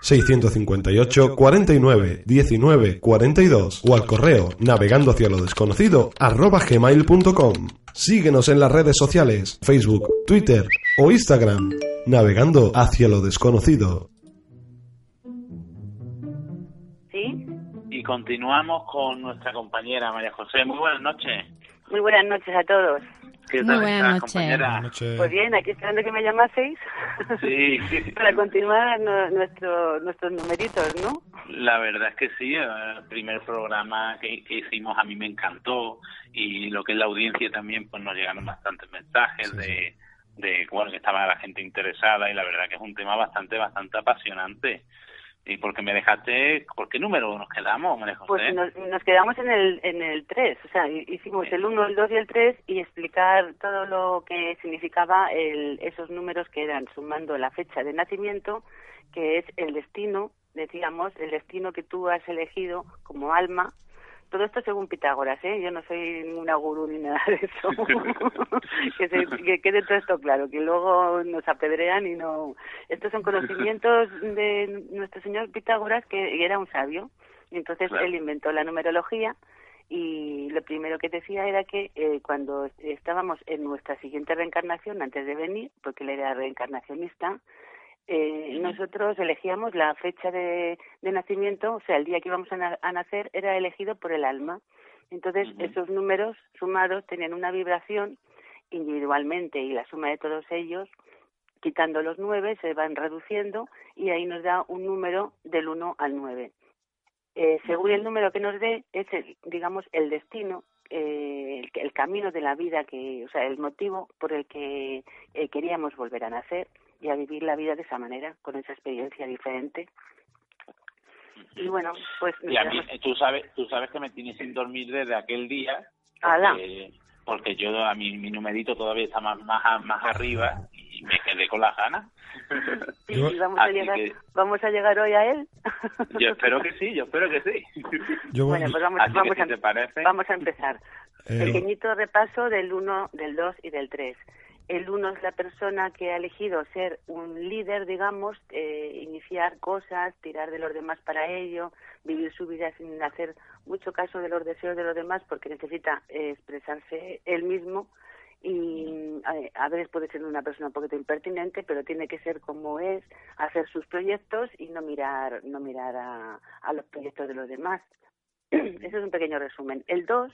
658 49 19 42 o al correo navegando hacia lo desconocido arroba gmail.com. Síguenos en las redes sociales, Facebook, Twitter o Instagram, navegando hacia lo desconocido. Continuamos con nuestra compañera María José. Muy buenas noches. Muy buenas noches a todos. ¿Qué tal Muy buenas noches. Pues bien, aquí esperando que me llamaseis. Sí. Para continuar nuestro, nuestros numeritos, ¿no? La verdad es que sí. El primer programa que, hicimos a mí me encantó y lo que es la audiencia también, pues nos llegaron bastantes mensajes de, de bueno, que estaba la gente interesada y la verdad que es un tema bastante, bastante apasionante. ¿Y por qué me dejaste? ¿Por qué número nos quedamos? Pues nos, nos, quedamos en el, en el 3, o sea, hicimos el 1, el 2 y el 3 y explicar todo lo que significaba el, esos números que eran sumando la fecha de nacimiento, que es el destino, decíamos, el destino que tú has elegido como alma todo esto según Pitágoras, ¿eh? Yo no soy ninguna gurú ni nada de eso. que, que quede todo esto claro, que luego nos apedrean y no... Estos son conocimientos de nuestro señor Pitágoras, que era un sabio. Y entonces él inventó la numerología y lo primero que decía era que eh, cuando estábamos en nuestra siguiente reencarnación, antes de venir, porque él era reencarnacionista, Eh, nosotros elegíamos la fecha de, nacimiento, o sea, el día que íbamos a, nacer era elegido por el alma. Entonces, esos números sumados tenían una vibración individualmente y la suma de todos ellos, quitando los nueve, se van reduciendo y ahí nos da un número del uno al nueve. Eh, según el número que nos dé, es, el, digamos, el destino eh, el, camino de la vida, que, o sea, el motivo por el que eh, queríamos volver a nacer y a vivir la vida de esa manera, con esa experiencia diferente. Y bueno, pues... Y a mí, tú sabes, tú sabes que me tienes sin dormir desde aquel día. Porque, porque yo, a mí, mi numerito todavía está más, más, más arriba y me quedé con las ganas. Sí, vamos, a llegar, vamos a llegar hoy a él. Yo espero que sí, yo espero que sí. bueno, pues vamos, vamos, a, vamos a empezar. Eh, Pequeñito repaso del 1, del 2 y del 3. El 1 es la persona que ha elegido ser un líder, digamos, eh, iniciar cosas, tirar de los demás para ello, vivir su vida sin hacer mucho caso de los deseos de los demás porque necesita eh, expresarse él mismo y a, veces puede ser una persona un poquito impertinente, pero tiene que ser como es, hacer sus proyectos y no mirar, no mirar a, a los proyectos de los demás. Ese es un pequeño resumen. El 2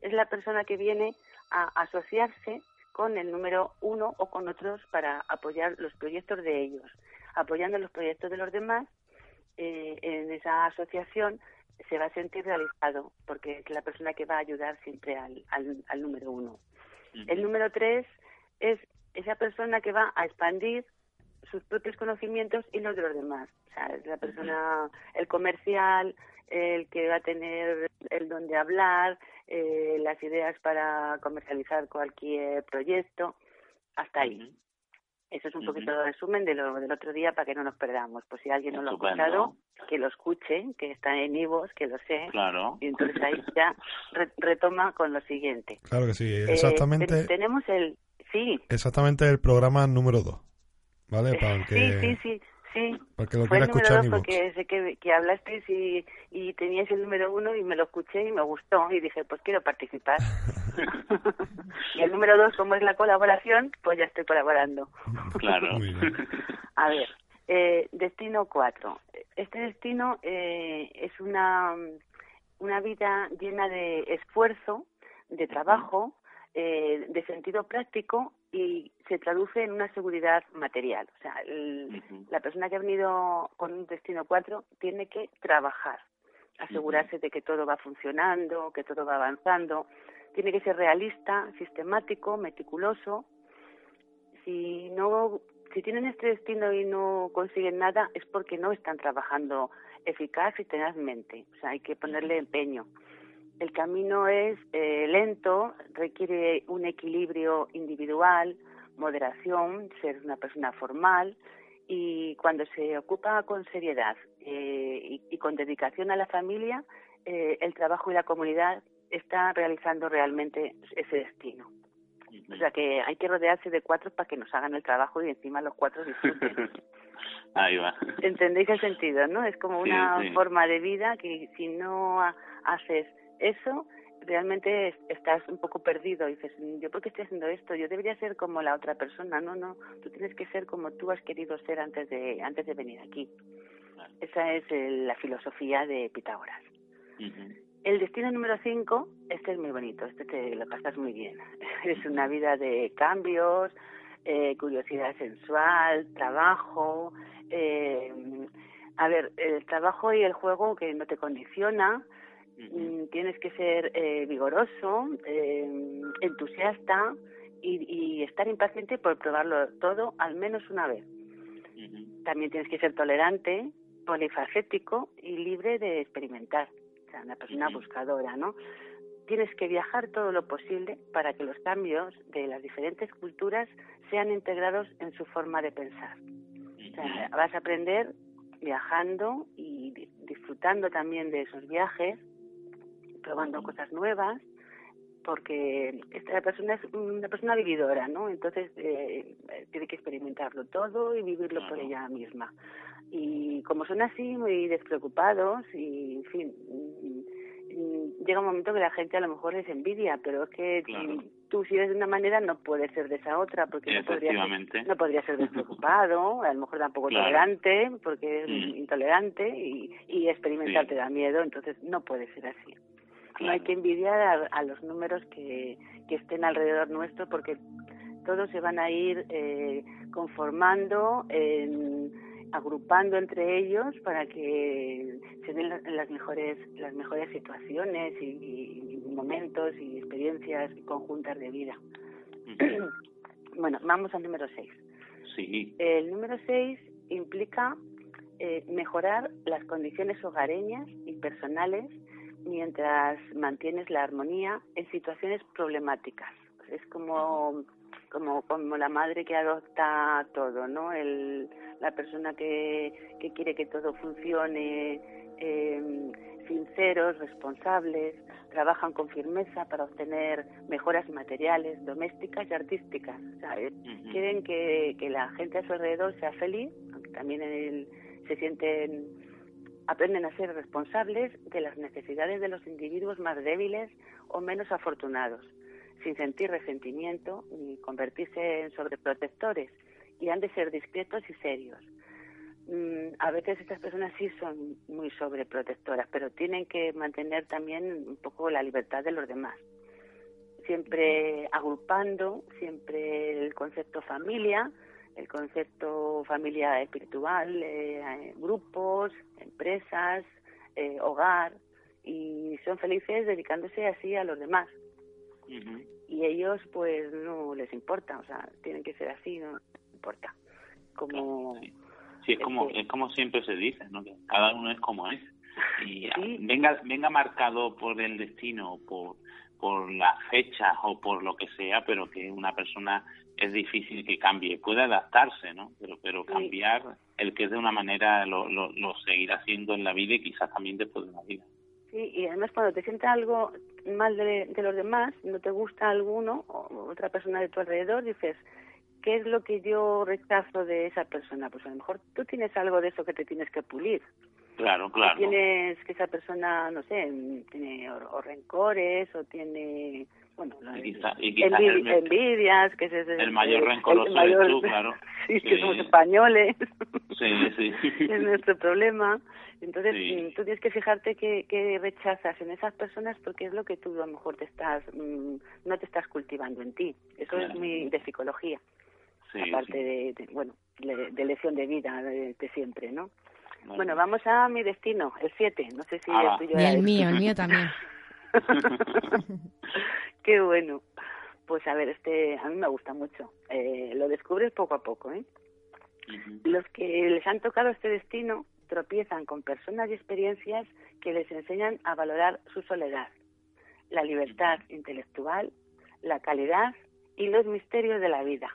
es la persona que viene a asociarse con el número uno o con otros para apoyar los proyectos de ellos. Apoyando los proyectos de los demás, eh, en esa asociación se va a sentir realizado porque es la persona que va a ayudar siempre al, al número uno. El número tres es esa persona que va a expandir sus propios conocimientos y los de los demás. O sea, es la persona, el comercial, el que va a tener el don de hablar, eh, las ideas para comercializar cualquier proyecto, hasta ahí. Eso es un poquito de resumen de lo del otro día para que no nos perdamos. Pues si alguien no lo ha escuchado, que lo escuche, que está en Ivos, que lo sé. Claro. Y entonces ahí ya retoma con lo siguiente. Claro que sí, eh, exactamente. tenemos el. Sí. Exactamente el programa número 2. ¿Vale? Para Sí, sí, sí. Sí, porque lo fue el número dos porque sé que, que hablaste y, y tenías el número uno y me lo escuché y me gustó y dije, pues quiero participar. y el número dos, como es la colaboración, pues ya estoy colaborando. Claro. A ver, eh, destino cuatro. Este destino eh, es una, una vida llena de esfuerzo, de trabajo, eh, de sentido práctico y se traduce en una seguridad material. O sea, la persona que ha venido con un destino 4 tiene que trabajar, asegurarse de que todo va funcionando, que todo va avanzando. Tiene que ser realista, sistemático, meticuloso. Si no, si tienen este destino y no consiguen nada es porque no están trabajando eficaz y tenazmente. O sea, hay que ponerle empeño. El camino es eh, lento, requiere un equilibrio individual, moderación, ser una persona formal y cuando se ocupa con seriedad eh, y, con dedicación a la familia, eh, el trabajo y la comunidad está realizando realmente ese destino. O sea que hay que rodearse de cuatro para que nos hagan el trabajo y encima los cuatro disfruten. Ahí va. ¿Entendéis el sentido, no? Es como una forma de vida que si no haces eso realmente estás un poco perdido. Y dices, ¿yo por qué estoy haciendo esto? Yo debería ser como la otra persona. No, no, tú tienes que ser como tú has querido ser antes de, antes de venir aquí. Esa es la filosofía de Pitágoras. El destino número 5, este es muy bonito, este te lo pasas muy bien. es una vida de cambios, eh, curiosidad sensual, trabajo. Eh, a ver, el trabajo y el juego que no te condiciona, Mm, tienes que ser eh, vigoroso, eh, entusiasta y, estar impaciente por probarlo todo al menos una vez. También tienes que ser tolerante, polifacético y libre de experimentar. O sea, una persona buscadora, ¿no? Tienes que viajar todo lo posible para que los cambios de las diferentes culturas sean integrados en su forma de pensar. O sea, vas a aprender viajando y disfrutando también de esos viajes probando cosas nuevas, porque esta persona es una persona vividora, ¿no? Entonces eh, tiene que experimentarlo todo y vivirlo por ella misma. Y como son así, muy despreocupados y, en fin, mm, llega un momento que la gente a lo mejor les envidia, pero es que tú si eres de una manera no puedes ser de esa otra porque no podría ser, no podría ser despreocupado a lo mejor tampoco tolerante porque es mm. intolerante y, y experimentar te da miedo entonces no puede ser así no hay que envidiar a, los números que, que estén alrededor nuestro porque todos se van a ir eh, conformando en agrupando entre ellos para que se den las mejores las mejores situaciones y, momentos y experiencias conjuntas de vida. bueno, vamos al número 6. Sí. El número 6 implica eh, mejorar las condiciones hogareñas y personales mientras mantienes la armonía en situaciones problemáticas. Es como como como la madre que adopta todo, ¿no? El, la persona que, que quiere que todo funcione, eh, sinceros, responsables, trabajan con firmeza para obtener mejoras materiales, domésticas y artísticas. Quieren que, que, la gente a su alrededor sea feliz, aunque también se sienten, aprenden a ser responsables de las necesidades de los individuos más débiles o menos afortunados, sin sentir resentimiento ni convertirse en sobreprotectores, y han de ser discretos y serios. Mm, a veces estas personas sí son muy sobreprotectoras, pero tienen que mantener también un poco la libertad de los demás. Siempre agrupando, siempre el concepto familia, el concepto familia espiritual, eh, grupos, empresas, eh, hogar, y son felices dedicándose así a los demás. Y ellos pues no les importa, o sea, tienen que ser así, no importa. Como... Sí, es como, es como siempre se dice, ¿no? Que cada uno es como es. Y venga, venga marcado por el destino, por, por las fechas o por lo que sea, pero que una persona es difícil que cambie. Puede adaptarse, ¿no? Pero, pero cambiar, el que es de una manera lo, lo, lo seguirá haciendo en la vida y quizás también después de la vida. Sí, y además cuando te sientes algo mal de, de los demás, no te gusta alguno o otra persona de tu alrededor, dices, ¿qué es lo que yo rechazo de esa persona? Pues a lo mejor tú tienes algo de eso que te tienes que pulir. Claro, claro. Tienes que esa persona, no sé, tiene o, rencores o tiene, bueno, envidias, que es el, mayor rencoroso el tú, claro. sí, que somos españoles. Sí, sí. es nuestro problema. Entonces, mm, tú tienes que fijarte qué, rechazas en esas personas porque es lo que tú a lo mejor te estás, mm, no te estás cultivando en ti. Eso es muy de psicología aparte De, bueno, de, lección de vida de, siempre, ¿no? Bueno, vamos a mi destino, el 7. No sé si el ah, tuyo Y el mío, el mío también. Qué bueno. Pues a ver, este a mí me gusta mucho. Eh, lo descubres poco a poco, ¿eh? Los que les han tocado este destino tropiezan con personas y experiencias que les enseñan a valorar su soledad, la libertad intelectual, la calidad y los misterios de la vida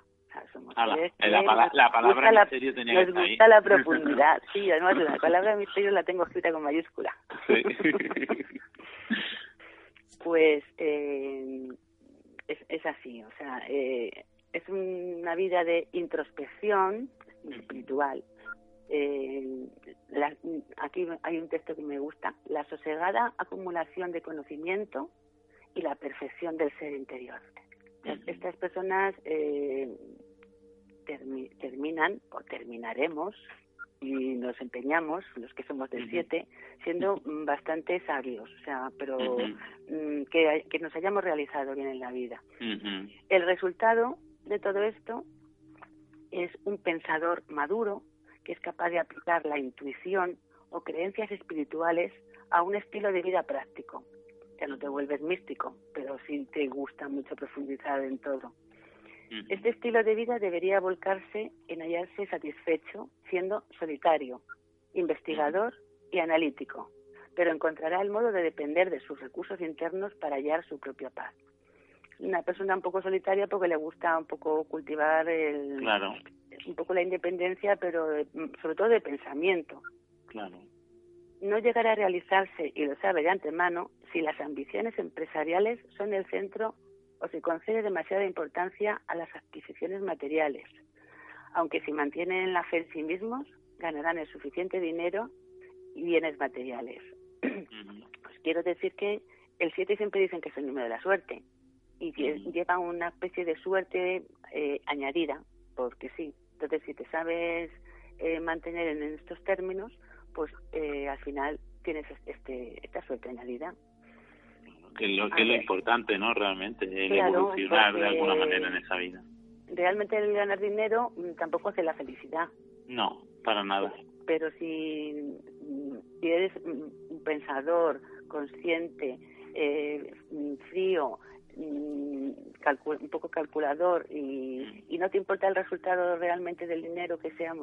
la, palabra misterio tenía nos gusta la profundidad. Sí, además la palabra misterio la tengo escrita con mayúscula. pues eh, es, es así, o sea, eh, es una vida de introspección espiritual. Eh, aquí hay un texto que me gusta, la sosegada acumulación de conocimiento y la perfección del ser interior. Estas personas eh, terminan o terminaremos y nos empeñamos, los que somos del 7, siendo bastante sabios, o sea, pero mm, que, que, nos hayamos realizado bien en la vida. El resultado de todo esto es un pensador maduro que es capaz de aplicar la intuición o creencias espirituales a un estilo de vida práctico. Ya no te vuelves místico, pero sí te gusta mucho profundizar en todo. Este estilo de vida debería volcarse en hallarse satisfecho siendo solitario, investigador y analítico, pero encontrará el modo de depender de sus recursos internos para hallar su propia paz. Una persona un poco solitaria porque le gusta un poco cultivar el, un poco la independencia, pero sobre todo de pensamiento. Claro. No llegará a realizarse, y lo sabe de antemano, si las ambiciones empresariales son el centro o se concede demasiada importancia a las adquisiciones materiales, aunque si mantienen la fe en sí mismos, ganarán el suficiente dinero y bienes materiales. Pues quiero decir que el 7 siempre dicen que es el número de la suerte, y lleva una especie de suerte eh, añadida, porque sí. Entonces, si te sabes eh, mantener en estos términos, pues eh, al final tienes este, esta suerte añadida. Que lo, que es lo importante, ¿no? Realmente, el evolucionar de alguna manera en esa vida. Realmente el ganar dinero mm, tampoco hace la felicidad. No, para nada. Pero si, mm, si eres mm, un pensador, consciente, eh, frío, un poco calculador y, y, no te importa el resultado realmente del dinero que sea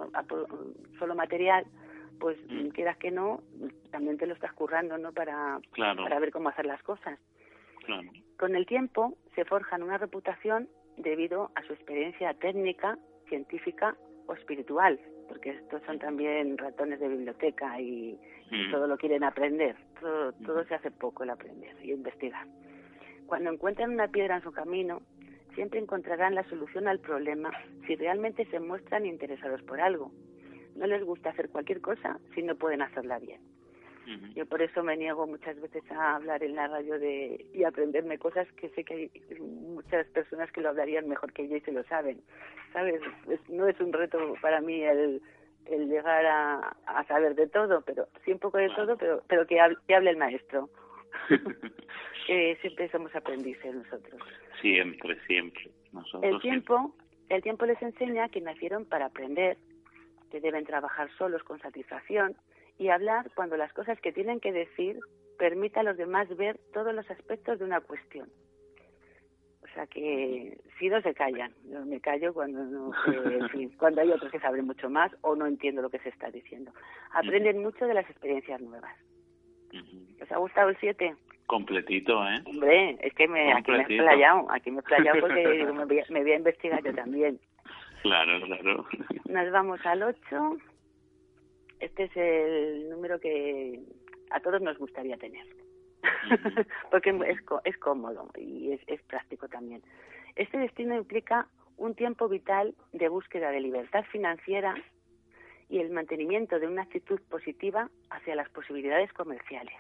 solo material, pues mm. quieras que no, también te lo estás currando, ¿no? Para, para ver cómo hacer las cosas. Con el tiempo se forjan una reputación debido a su experiencia técnica, científica o espiritual, porque estos son también ratones de biblioteca y, mm. todo lo quieren aprender. Todo, todo se hace poco el aprender y investigar. Cuando encuentran una piedra en su camino, siempre encontrarán la solución al problema si realmente se muestran interesados por algo. No les gusta hacer cualquier cosa si no pueden hacerla bien. Yo por eso me niego muchas veces a hablar en la radio de y aprenderme cosas que sé que hay muchas personas que lo hablarían mejor que yo y se lo saben. ¿Sabes? no es un reto para mí el, el llegar a, a, saber de todo, pero sí un poco de todo, pero pero que hable el maestro. que siempre somos aprendices nosotros. Siempre, siempre. Nosotros el tiempo, el tiempo les enseña que nacieron para aprender, que deben trabajar solos con satisfacción y hablar cuando las cosas que tienen que decir permita a los demás ver todos los aspectos de una cuestión. O sea que si no se callan, yo me callo cuando no, cuando hay otros que saben mucho más o no entiendo lo que se está diciendo. Aprenden mucho de las experiencias nuevas. ¿Os ha gustado el 7? Completito, ¿eh? Hombre, es que me, aquí me he explayado, aquí me he explayado porque me, voy a, me voy a investigar yo también. Claro, claro. Nos vamos al 8. Este es el número que a todos nos gustaría tener. porque es, es cómodo y es, es práctico también. Este destino implica un tiempo vital de búsqueda de libertad financiera y el mantenimiento de una actitud positiva hacia las posibilidades comerciales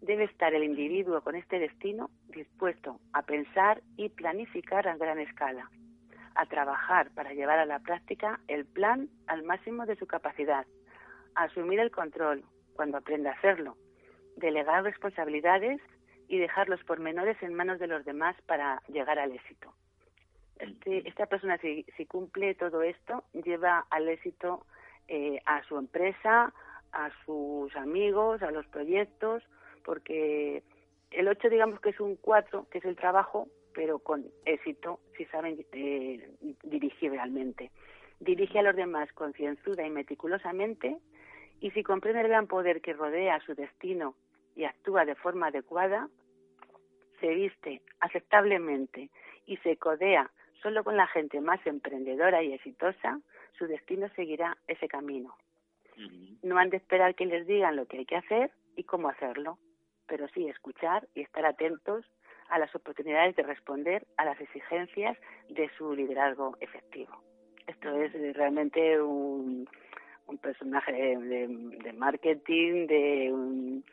debe estar el individuo con este destino dispuesto a pensar y planificar a gran escala, a trabajar para llevar a la práctica el plan al máximo de su capacidad, a asumir el control cuando aprenda a hacerlo, delegar responsabilidades y dejar los pormenores en manos de los demás para llegar al éxito. Este, esta persona, si, cumple todo esto, lleva al éxito eh, a su empresa, a sus amigos, a los proyectos, porque el 8 digamos que es un 4, que es el trabajo, pero con éxito si saben eh, dirigir realmente. Dirige a los demás concienzuda y meticulosamente y si comprende el gran poder que rodea su destino y actúa de forma adecuada, se viste aceptablemente y se codea solo con la gente más emprendedora y exitosa, su destino seguirá ese camino. No han de esperar que les digan lo que hay que hacer y cómo hacerlo pero sí escuchar y estar atentos a las oportunidades de responder a las exigencias de su liderazgo efectivo. Esto es realmente un, un personaje de, marketing, de un,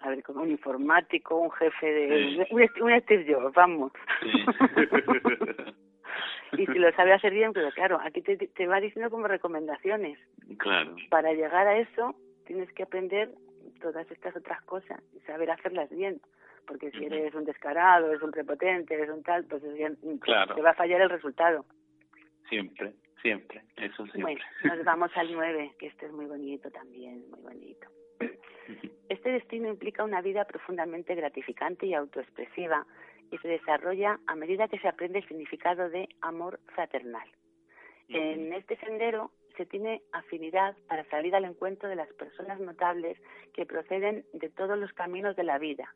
a ver, como un informático, un jefe de... Un, un Steve Jobs, vamos. y si lo sabe hacer bien, pero claro, aquí te, te va diciendo como recomendaciones. Claro. Para llegar a eso tienes que aprender todas estas otras cosas y saber hacerlas bien. Porque si eres un descarado, eres un prepotente, eres un tal, pues te va a fallar el resultado. Siempre, siempre, eso siempre. Bueno, nos vamos al 9, que este es muy bonito también, muy bonito. Este destino implica una vida profundamente gratificante y autoexpresiva y se desarrolla a medida que se aprende el significado de amor fraternal. En este sendero se tiene afinidad para salir al encuentro de las personas notables que proceden de todos los caminos de la vida.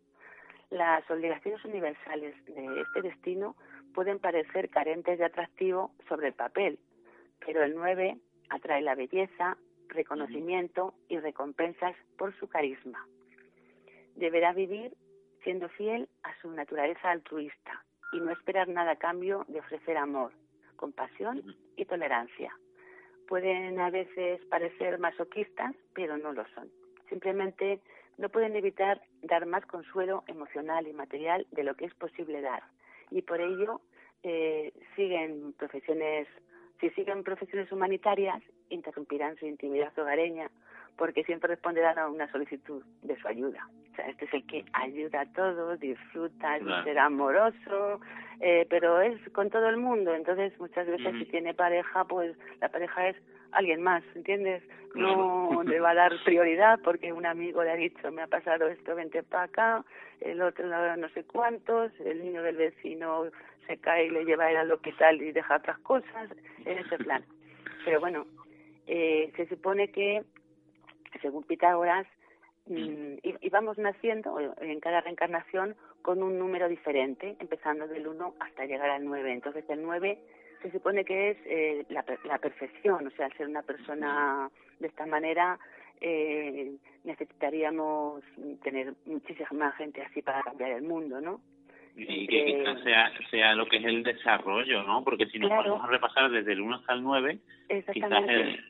Las obligaciones universales de este destino pueden parecer carentes de atractivo sobre el papel, pero el 9 atrae la belleza, reconocimiento y recompensas por su carisma. Deberá vivir siendo fiel a su naturaleza altruista y no esperar nada a cambio de ofrecer amor, compasión y tolerancia pueden a veces parecer masoquistas, pero no lo son. Simplemente no pueden evitar dar más consuelo emocional y material de lo que es posible dar y por ello eh, siguen profesiones, si siguen profesiones humanitarias, interrumpirán su intimidad hogareña porque siempre responderán a una solicitud de su ayuda. O sea, este es el que ayuda a todos, disfruta, es ser amoroso, eh, pero es con todo el mundo. Entonces, muchas veces si tiene pareja, pues la pareja es alguien más, ¿entiendes? No le va a dar prioridad porque un amigo le ha dicho, me ha pasado esto, vente para acá, el otro no sé cuántos, el niño del vecino se cae y le lleva a ir al hospital y deja otras cosas, en ese plan. Pero bueno, eh, se supone que según Pitágoras, mm, y vamos naciendo en cada reencarnación con un número diferente, empezando del 1 hasta llegar al 9. Entonces el 9 se supone que es eh, la, la, perfección, o sea, al ser una persona de esta manera eh, necesitaríamos tener muchísima gente así para cambiar el mundo, ¿no? Y que quizás sea, sea lo que es el desarrollo, ¿no? Porque si nos vamos a repasar desde el 1 hasta el 9, quizás el,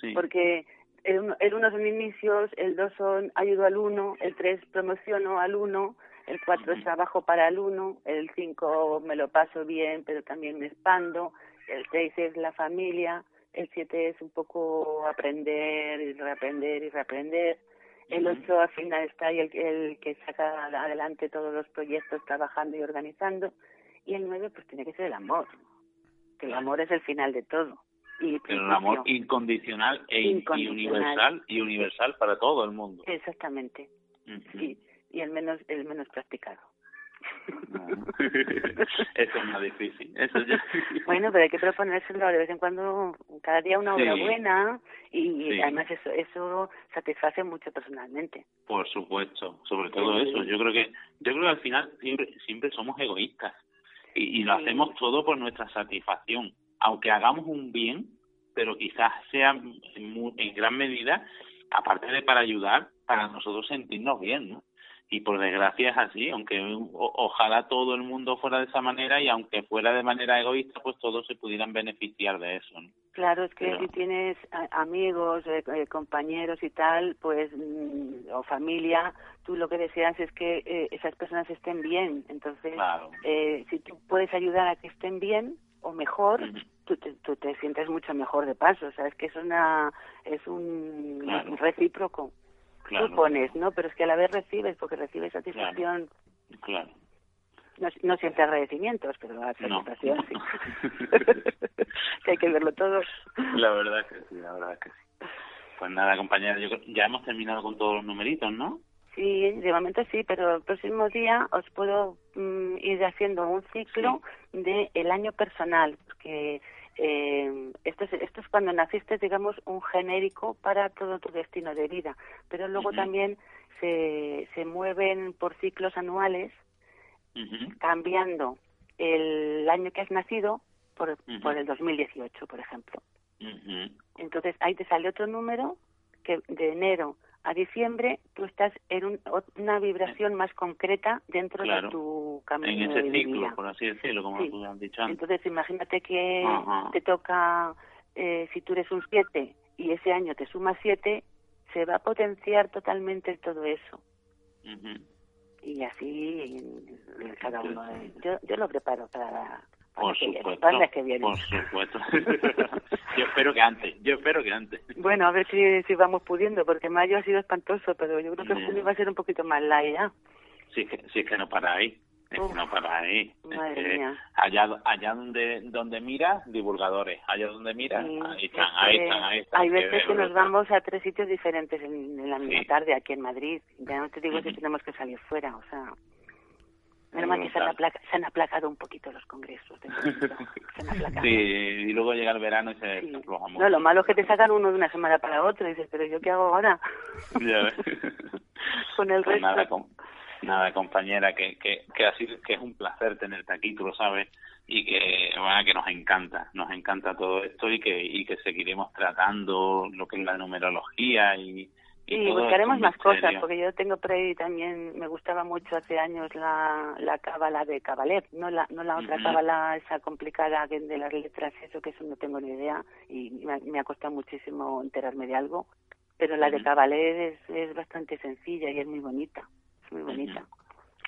sí. Porque el 1 son inicios, el 2 son ayudo al 1, el 3 promociono al 1, el 4 es trabajo para el 1, el 5 me lo paso bien, pero también me expando, el 6 es la familia, el 7 es un poco aprender y reaprender y reaprender, el 8 al final está el, el que saca adelante todos los proyectos trabajando y organizando, y el 9 pues tiene que ser el amor, que el amor es el final de todo. Y Pero el amor incondicional e universal y universal para todo el mundo. Exactamente. Sí, y el menos el menos practicado. eso es más difícil. Eso bueno, pero hay que proponérselo de vez en cuando, cada día una obra buena y, además eso eso satisface mucho personalmente. Por supuesto, sobre todo eso. Yo creo que yo creo que al final siempre siempre somos egoístas y, y lo hacemos todo por nuestra satisfacción aunque hagamos un bien, pero quizás sea en, gran medida, aparte de para ayudar, para nosotros sentirnos bien, ¿no? Y por desgracia es así, aunque ojalá todo el mundo fuera de esa manera y aunque fuera de manera egoísta, pues todos se pudieran beneficiar de eso, ¿no? Claro, es que si tienes amigos, eh, eh, compañeros y tal, pues, mm, o familia, tú lo que deseas es que eh, esas personas estén bien. Entonces, si tú puedes ayudar a que estén bien, o mejor, tú, te, tú te sientes mucho mejor de paso, sabes que es una es un, recíproco. Tú pones, ¿no? Pero es que a la vez recibes, porque recibes satisfacción. Claro. No, no siempre agradecimientos, pero la satisfacción sí. que hay que verlo todo. La verdad que sí, la verdad que sí. Pues nada, compañera, yo, ya hemos terminado con todos los numeritos, ¿no? Sí, de momento sí, pero el próximo día os puedo mm, ir haciendo un ciclo de el año personal, porque eh, esto, es, esto es cuando naciste, digamos, un genérico para todo tu destino de vida, pero luego también se, se mueven por ciclos anuales, cambiando el año que has nacido por, por el 2018, por ejemplo. Entonces ahí te sale otro número que de enero a diciembre tú estás en una vibración más concreta dentro de tu camino en ese ciclo, por así decirlo, como tú has dicho antes. Entonces imagínate que te toca, eh, si tú eres un 7 y ese año te suma 7, se va a potenciar totalmente todo eso. Y así cada uno. Yo, yo lo preparo para por supuesto, Por supuesto. yo espero que antes, yo espero que antes. Bueno, a ver si, si vamos pudiendo, porque mayo ha sido espantoso, pero yo creo que junio va a ser un poquito más light ya. Sí, es que, sí, es que no para ahí. Es que no para ahí. Madre mía. Allá, allá donde, donde miras, divulgadores. Allá donde miras, ahí están, ahí están, ahí están. Hay veces que, nos vamos a tres sitios diferentes en, la misma tarde aquí en Madrid. Ya no te digo si tenemos que salir fuera, o sea... Menos mal que se han, aplacado un poquito los congresos. Sí, y luego llega el verano y se sí. No, lo malo es que te sacan uno de una semana para otra y dices, pero ¿yo qué hago ahora? Ya Con el pues resto. Nada, compañera, que, que, que, así, que es un placer tenerte aquí, tú lo sabes, y que, bueno, que nos encanta, nos encanta todo esto y que, y que seguiremos tratando lo que es la numerología y, y buscaremos más cosas, porque yo tengo por ahí también, me gustaba mucho hace años la, la cábala de Cabalet, no la, no la otra cábala esa complicada de las letras, eso que eso no tengo ni idea y me, ha costado muchísimo enterarme de algo, pero la de Cabalet es, es bastante sencilla y es muy bonita, es muy bonita.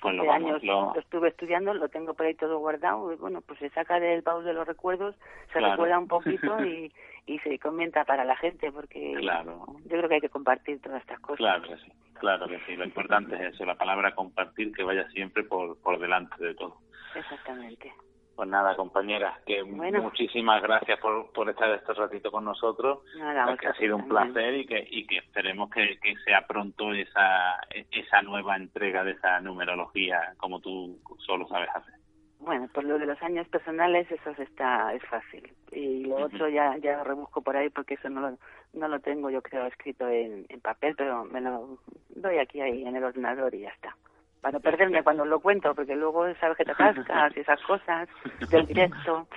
Vamos, años lo- lo estuve estudiando, lo tengo por ahí todo guardado y bueno, pues se saca del baúl de los recuerdos, se Claro. recuerda un poquito y, y se comenta para la gente porque Claro. yo creo que hay que compartir todas estas cosas. Claro que sí, claro que sí. Lo importante es eso, la palabra compartir que vaya siempre por, por delante de todo. Exactamente. Pues nada, compañeras, que Bueno. muchísimas gracias por, por estar este ratito con nosotros. Nada, que ha sido un también. placer y que, y que esperemos que, que sea pronto esa, esa nueva entrega de esa numerología como tú solo sabes hacer. Bueno, por lo de los años personales, eso está, es fácil. Y lo otro ya, ya lo rebusco por ahí porque eso no lo, no lo tengo, yo creo, escrito en, en papel, pero me lo doy aquí ahí en el ordenador y ya está. Para no perderme cuando lo cuento, porque luego sabes que te atascas y esas cosas del directo.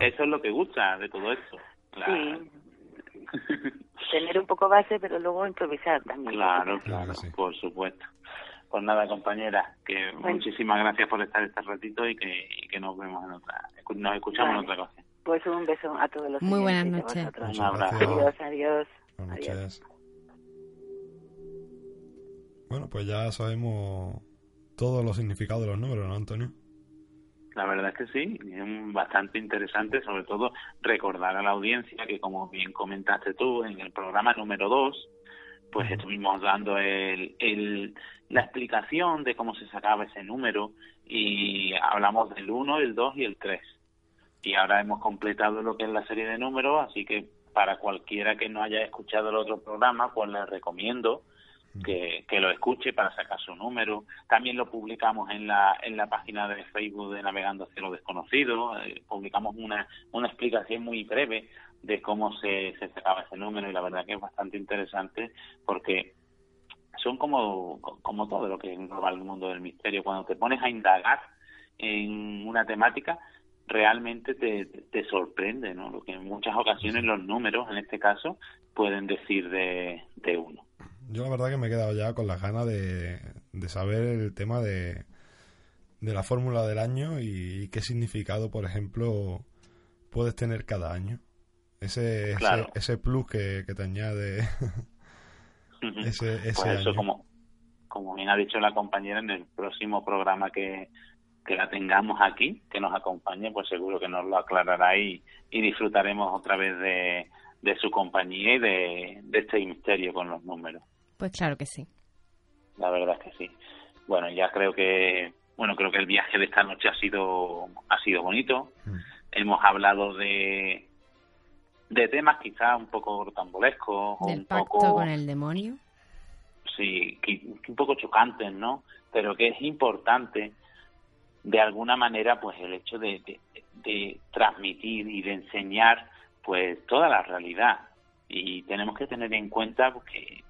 Eso es lo que gusta de todo esto. La- Sí. Tener un poco base, pero luego improvisar también. Claro, Claro sí. por supuesto. Pues nada, compañera, que Bueno. muchísimas gracias por estar este ratito y que, y que nos vemos en otra, nos escuchamos Vale. en otra ocasión. Pues un beso a todos los Muy buenas noches. Un abrazo. Adiós, adiós. Buenas Adiós. Bueno, pues ya sabemos todos los significados de los números, ¿no, Antonio? La verdad es que sí, es bastante interesante, sobre todo recordar a la audiencia que, como bien comentaste tú, en el programa número 2, pues estuvimos dando el, el- la explicación de cómo se sacaba ese número y hablamos del 1, el 2 y el 3. Y ahora hemos completado lo que es la serie de números, así que para cualquiera que no haya escuchado el otro programa, pues les recomiendo que, lo escuche para sacar su número. También lo publicamos en la, en la página de Facebook de Navegando hacia lo desconocido. Eh, publicamos una, una explicación muy breve de cómo se, se sacaba ese número y la verdad que es bastante interesante porque son como, como todo lo que engloba el mundo del misterio. Cuando te pones a indagar en una temática, realmente te, te sorprende, ¿no? Lo que en muchas ocasiones los números, en este caso, pueden decir de, de uno. Yo la verdad que me he quedado ya con las ganas de, de saber el tema de, de la fórmula del año y qué significado, por ejemplo, puedes tener cada año. Ese, Claro. ese, ese plus que, que te añade ese, ese pues eso año. como como bien ha dicho la compañera en el próximo programa que, que la tengamos aquí que nos acompañe pues seguro que nos lo aclarará y, y disfrutaremos otra vez de, de su compañía y de, de este misterio con los números Pues claro que sí. la verdad es que sí bueno ya creo que bueno creo que el viaje de esta noche ha sido ha sido bonito Mm. hemos hablado de de temas quizás un poco rocambolescos o un pacto poco con el demonio. sí, que- que un poco chocantes, ¿no? Pero que es importante, de alguna manera, pues el hecho de, de- de transmitir y de enseñar, pues toda la realidad. Y tenemos que tener en cuenta pues, que,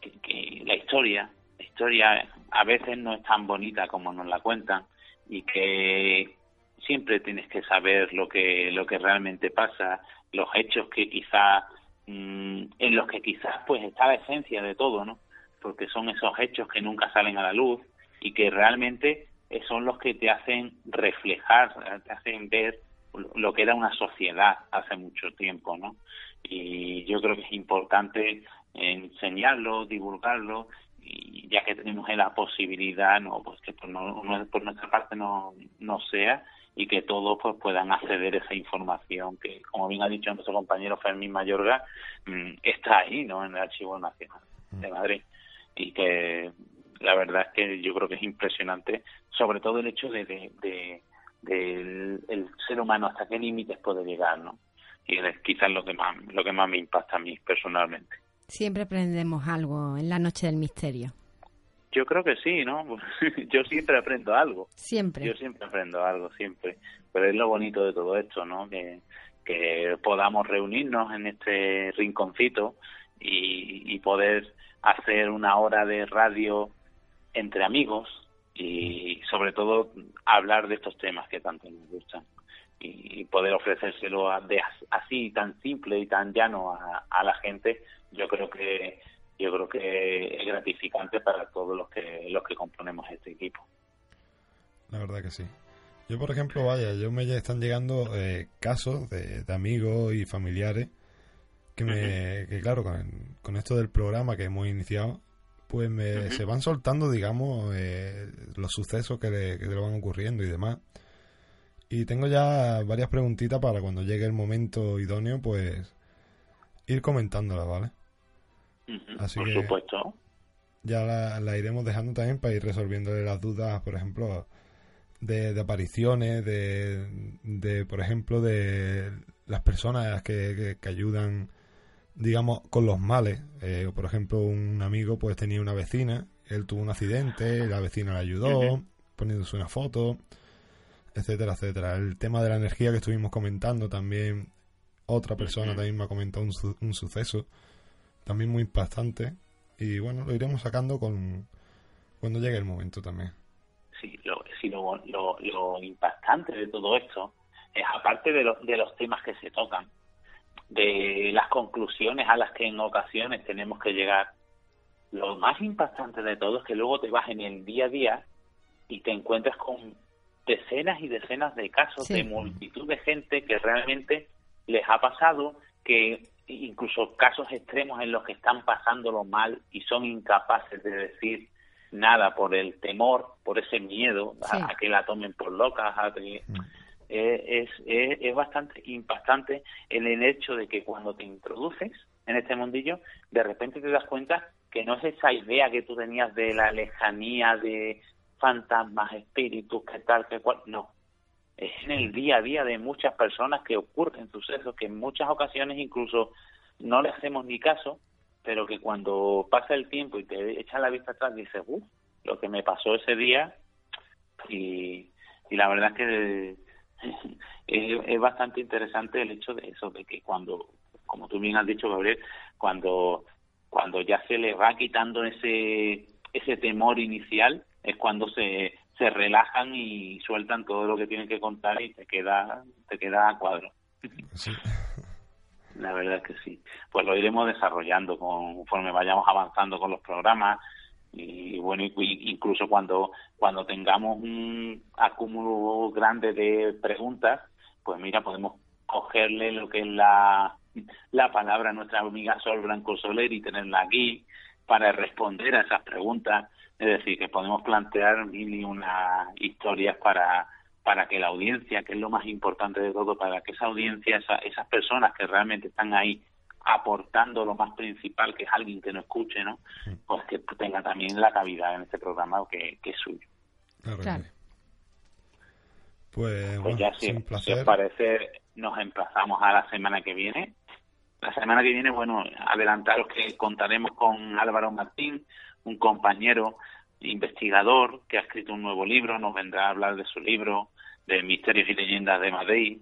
que, que la historia, la historia a veces no es tan bonita como nos la cuentan y que siempre tienes que saber lo que lo que realmente pasa, los hechos que quizás mm, en los que quizás pues está la esencia de todo, ¿no? Porque son esos hechos que nunca salen a la luz y que realmente eh, son los que te hacen reflejar, te hacen ver lo que era una sociedad hace mucho tiempo, ¿no? Y yo creo que es importante enseñarlo, divulgarlo, y ya que tenemos la posibilidad, no, pues que por, no- no- por nuestra parte no, no sea y que todos pues puedan acceder a esa información que, como bien ha dicho nuestro compañero Fermín Mayorga, mm, está ahí, ¿no? En el Archivo Nacional de Madrid y que la verdad es que yo creo que es impresionante, sobre todo el hecho de, de, el ser humano hasta qué límites puede llegar, ¿no? Y es quizás lo que más lo que más me impacta a mí personalmente. Siempre aprendemos algo en la noche del misterio. Yo creo que sí, ¿no? yo siempre aprendo algo. Siempre. Yo siempre aprendo algo, siempre. Pero es lo bonito de todo esto, ¿no? Que, que podamos reunirnos en este rinconcito y, y poder hacer una hora de radio entre amigos y sobre todo hablar de estos temas que tanto nos gustan y poder ofrecérselo a- de as- así tan simple y tan llano a, a la gente yo creo que yo creo que es gratificante para todos los que los que componemos este equipo La verdad que sí. Yo, por ejemplo, vaya, yo me están llegando eh, casos de, de amigos y familiares que me, que claro, con, con esto del programa que hemos iniciado, pues me, se van soltando, digamos, eh, los sucesos que le, que le van ocurriendo y demás. Y tengo ya varias preguntitas para cuando llegue el momento idóneo, pues ir comentándolas, ¿vale? Así Por supuesto. Ya la, iremos dejando también para ir resolviéndole las dudas, por ejemplo, de, apariciones, de, de, por ejemplo, de las personas que, que, ayudan, digamos, con los males. Eh, por ejemplo, un amigo pues tenía una vecina, él tuvo un accidente, la vecina le ayudó, poniéndose una foto, etcétera, etcétera. El tema de la energía que estuvimos comentando también, otra persona también me ha comentado un, un suceso también muy impactante y bueno, lo iremos sacando con cuando llegue el momento también. Sí, lo, sí, lo, lo, impactante de todo esto es aparte de, de los temas que se tocan, de las conclusiones a las que en ocasiones tenemos que llegar, lo más impactante de todo es que luego te vas en el día a día y te encuentras con decenas y decenas de casos de multitud de gente que realmente les ha pasado que incluso casos extremos en los que están pasándolo mal y son incapaces de decir nada por el temor, por ese miedo a, que la tomen por loca. Mm. Eh, es, es, bastante impactante en el hecho de que cuando te introduces en este mundillo, de repente te das cuenta que no es esa idea que tú tenías de la lejanía de fantasmas, espíritus, que tal, que cual, no, es en el día a día de muchas personas que ocurren sucesos que en muchas ocasiones incluso no le hacemos ni caso, pero que cuando pasa el tiempo y te echan la vista atrás dices, uff, lo que me pasó ese día y, y la verdad es que es, es, bastante interesante el hecho de eso, de que cuando, como tú bien has dicho, Gabriel, cuando, cuando ya se le va quitando ese, ese temor inicial, es cuando se, se relajan y sueltan todo lo que tienen que contar y te queda te queda a cuadro. La verdad es que sí. Pues lo iremos desarrollando conforme vayamos avanzando con los programas y bueno, incluso cuando cuando tengamos un acúmulo grande de preguntas, pues mira, podemos cogerle lo que es la, la palabra a nuestra amiga Sol Blanco Soler y tenerla aquí para responder a esas preguntas es decir, que podemos plantear mil y una historias para, para que la audiencia, que es lo más importante de todo, para que esa audiencia, esas personas que realmente están ahí aportando lo más principal, que es alguien que no escuche, ¿no? Pues que tenga también la cavidad en este programa que, que es suyo. Claro. Pues, pues ya, si, si, os parece, nos emplazamos a la semana que viene. La semana que viene, bueno, adelantaros que contaremos con Álvaro Martín, un compañero investigador que ha escrito un nuevo libro, nos vendrá a hablar de su libro, de Misterios y Leyendas de Madrid,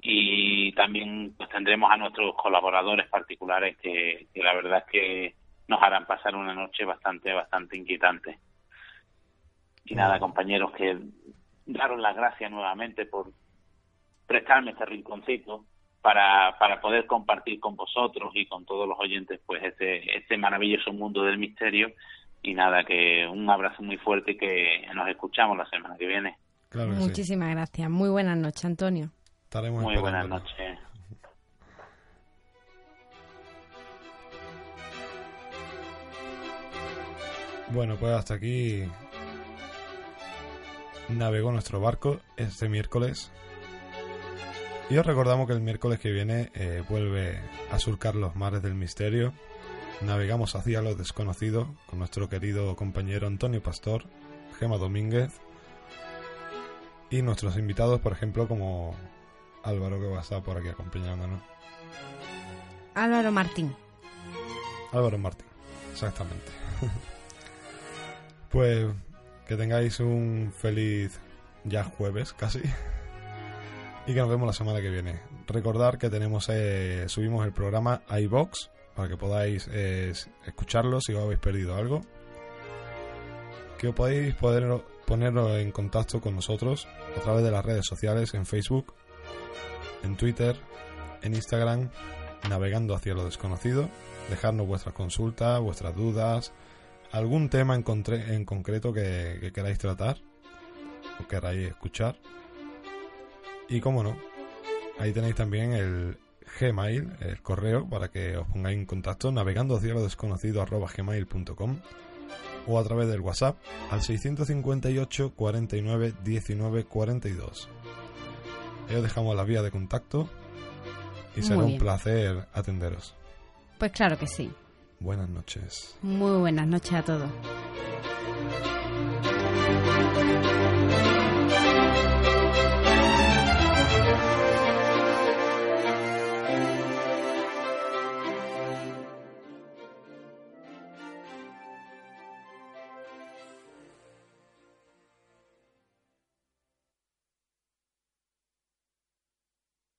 y también pues, tendremos a nuestros colaboradores particulares que, la verdad es que nos harán pasar una noche bastante, bastante inquietante. Y nada, compañeros, que daros las gracias nuevamente por prestarme este rinconcito para, para poder compartir con vosotros y con todos los oyentes pues este, este maravilloso mundo del misterio y nada, que un abrazo muy fuerte y que nos escuchamos la semana que viene. Muchísimas gracias. Muy buenas noches, Antonio. Estaremos muy buenas noches. Bueno, pues hasta aquí navegó nuestro barco este miércoles. Y os recordamos que el miércoles que viene eh, vuelve a surcar los mares del misterio navegamos hacia lo desconocido con nuestro querido compañero Antonio Pastor, Gema Domínguez y nuestros invitados, por ejemplo, como Álvaro que va a estar por aquí acompañándonos. Álvaro Martín. Álvaro Martín, exactamente. pues que tengáis un feliz ya jueves casi y que nos vemos la semana que viene. Recordar que tenemos eh, subimos el programa iBox para que podáis eh, escucharlo si os habéis perdido algo. Que podéis poder ponerlo en contacto con nosotros a través de las redes sociales en Facebook, en Twitter, en Instagram, navegando hacia lo desconocido, dejarnos vuestras consultas, vuestras dudas, algún tema en, en concreto que, que queráis tratar o queráis escuchar. Y como no, ahí tenéis también el, Gmail, el correo, para que os pongáis en contacto navegando hacia lo desconocido arroba gmail.com o a través del WhatsApp al 658 49 19 42. Ahí os dejamos la vía de contacto y será un placer atenderos. Pues claro que sí. Buenas noches. Muy buenas noches a todos.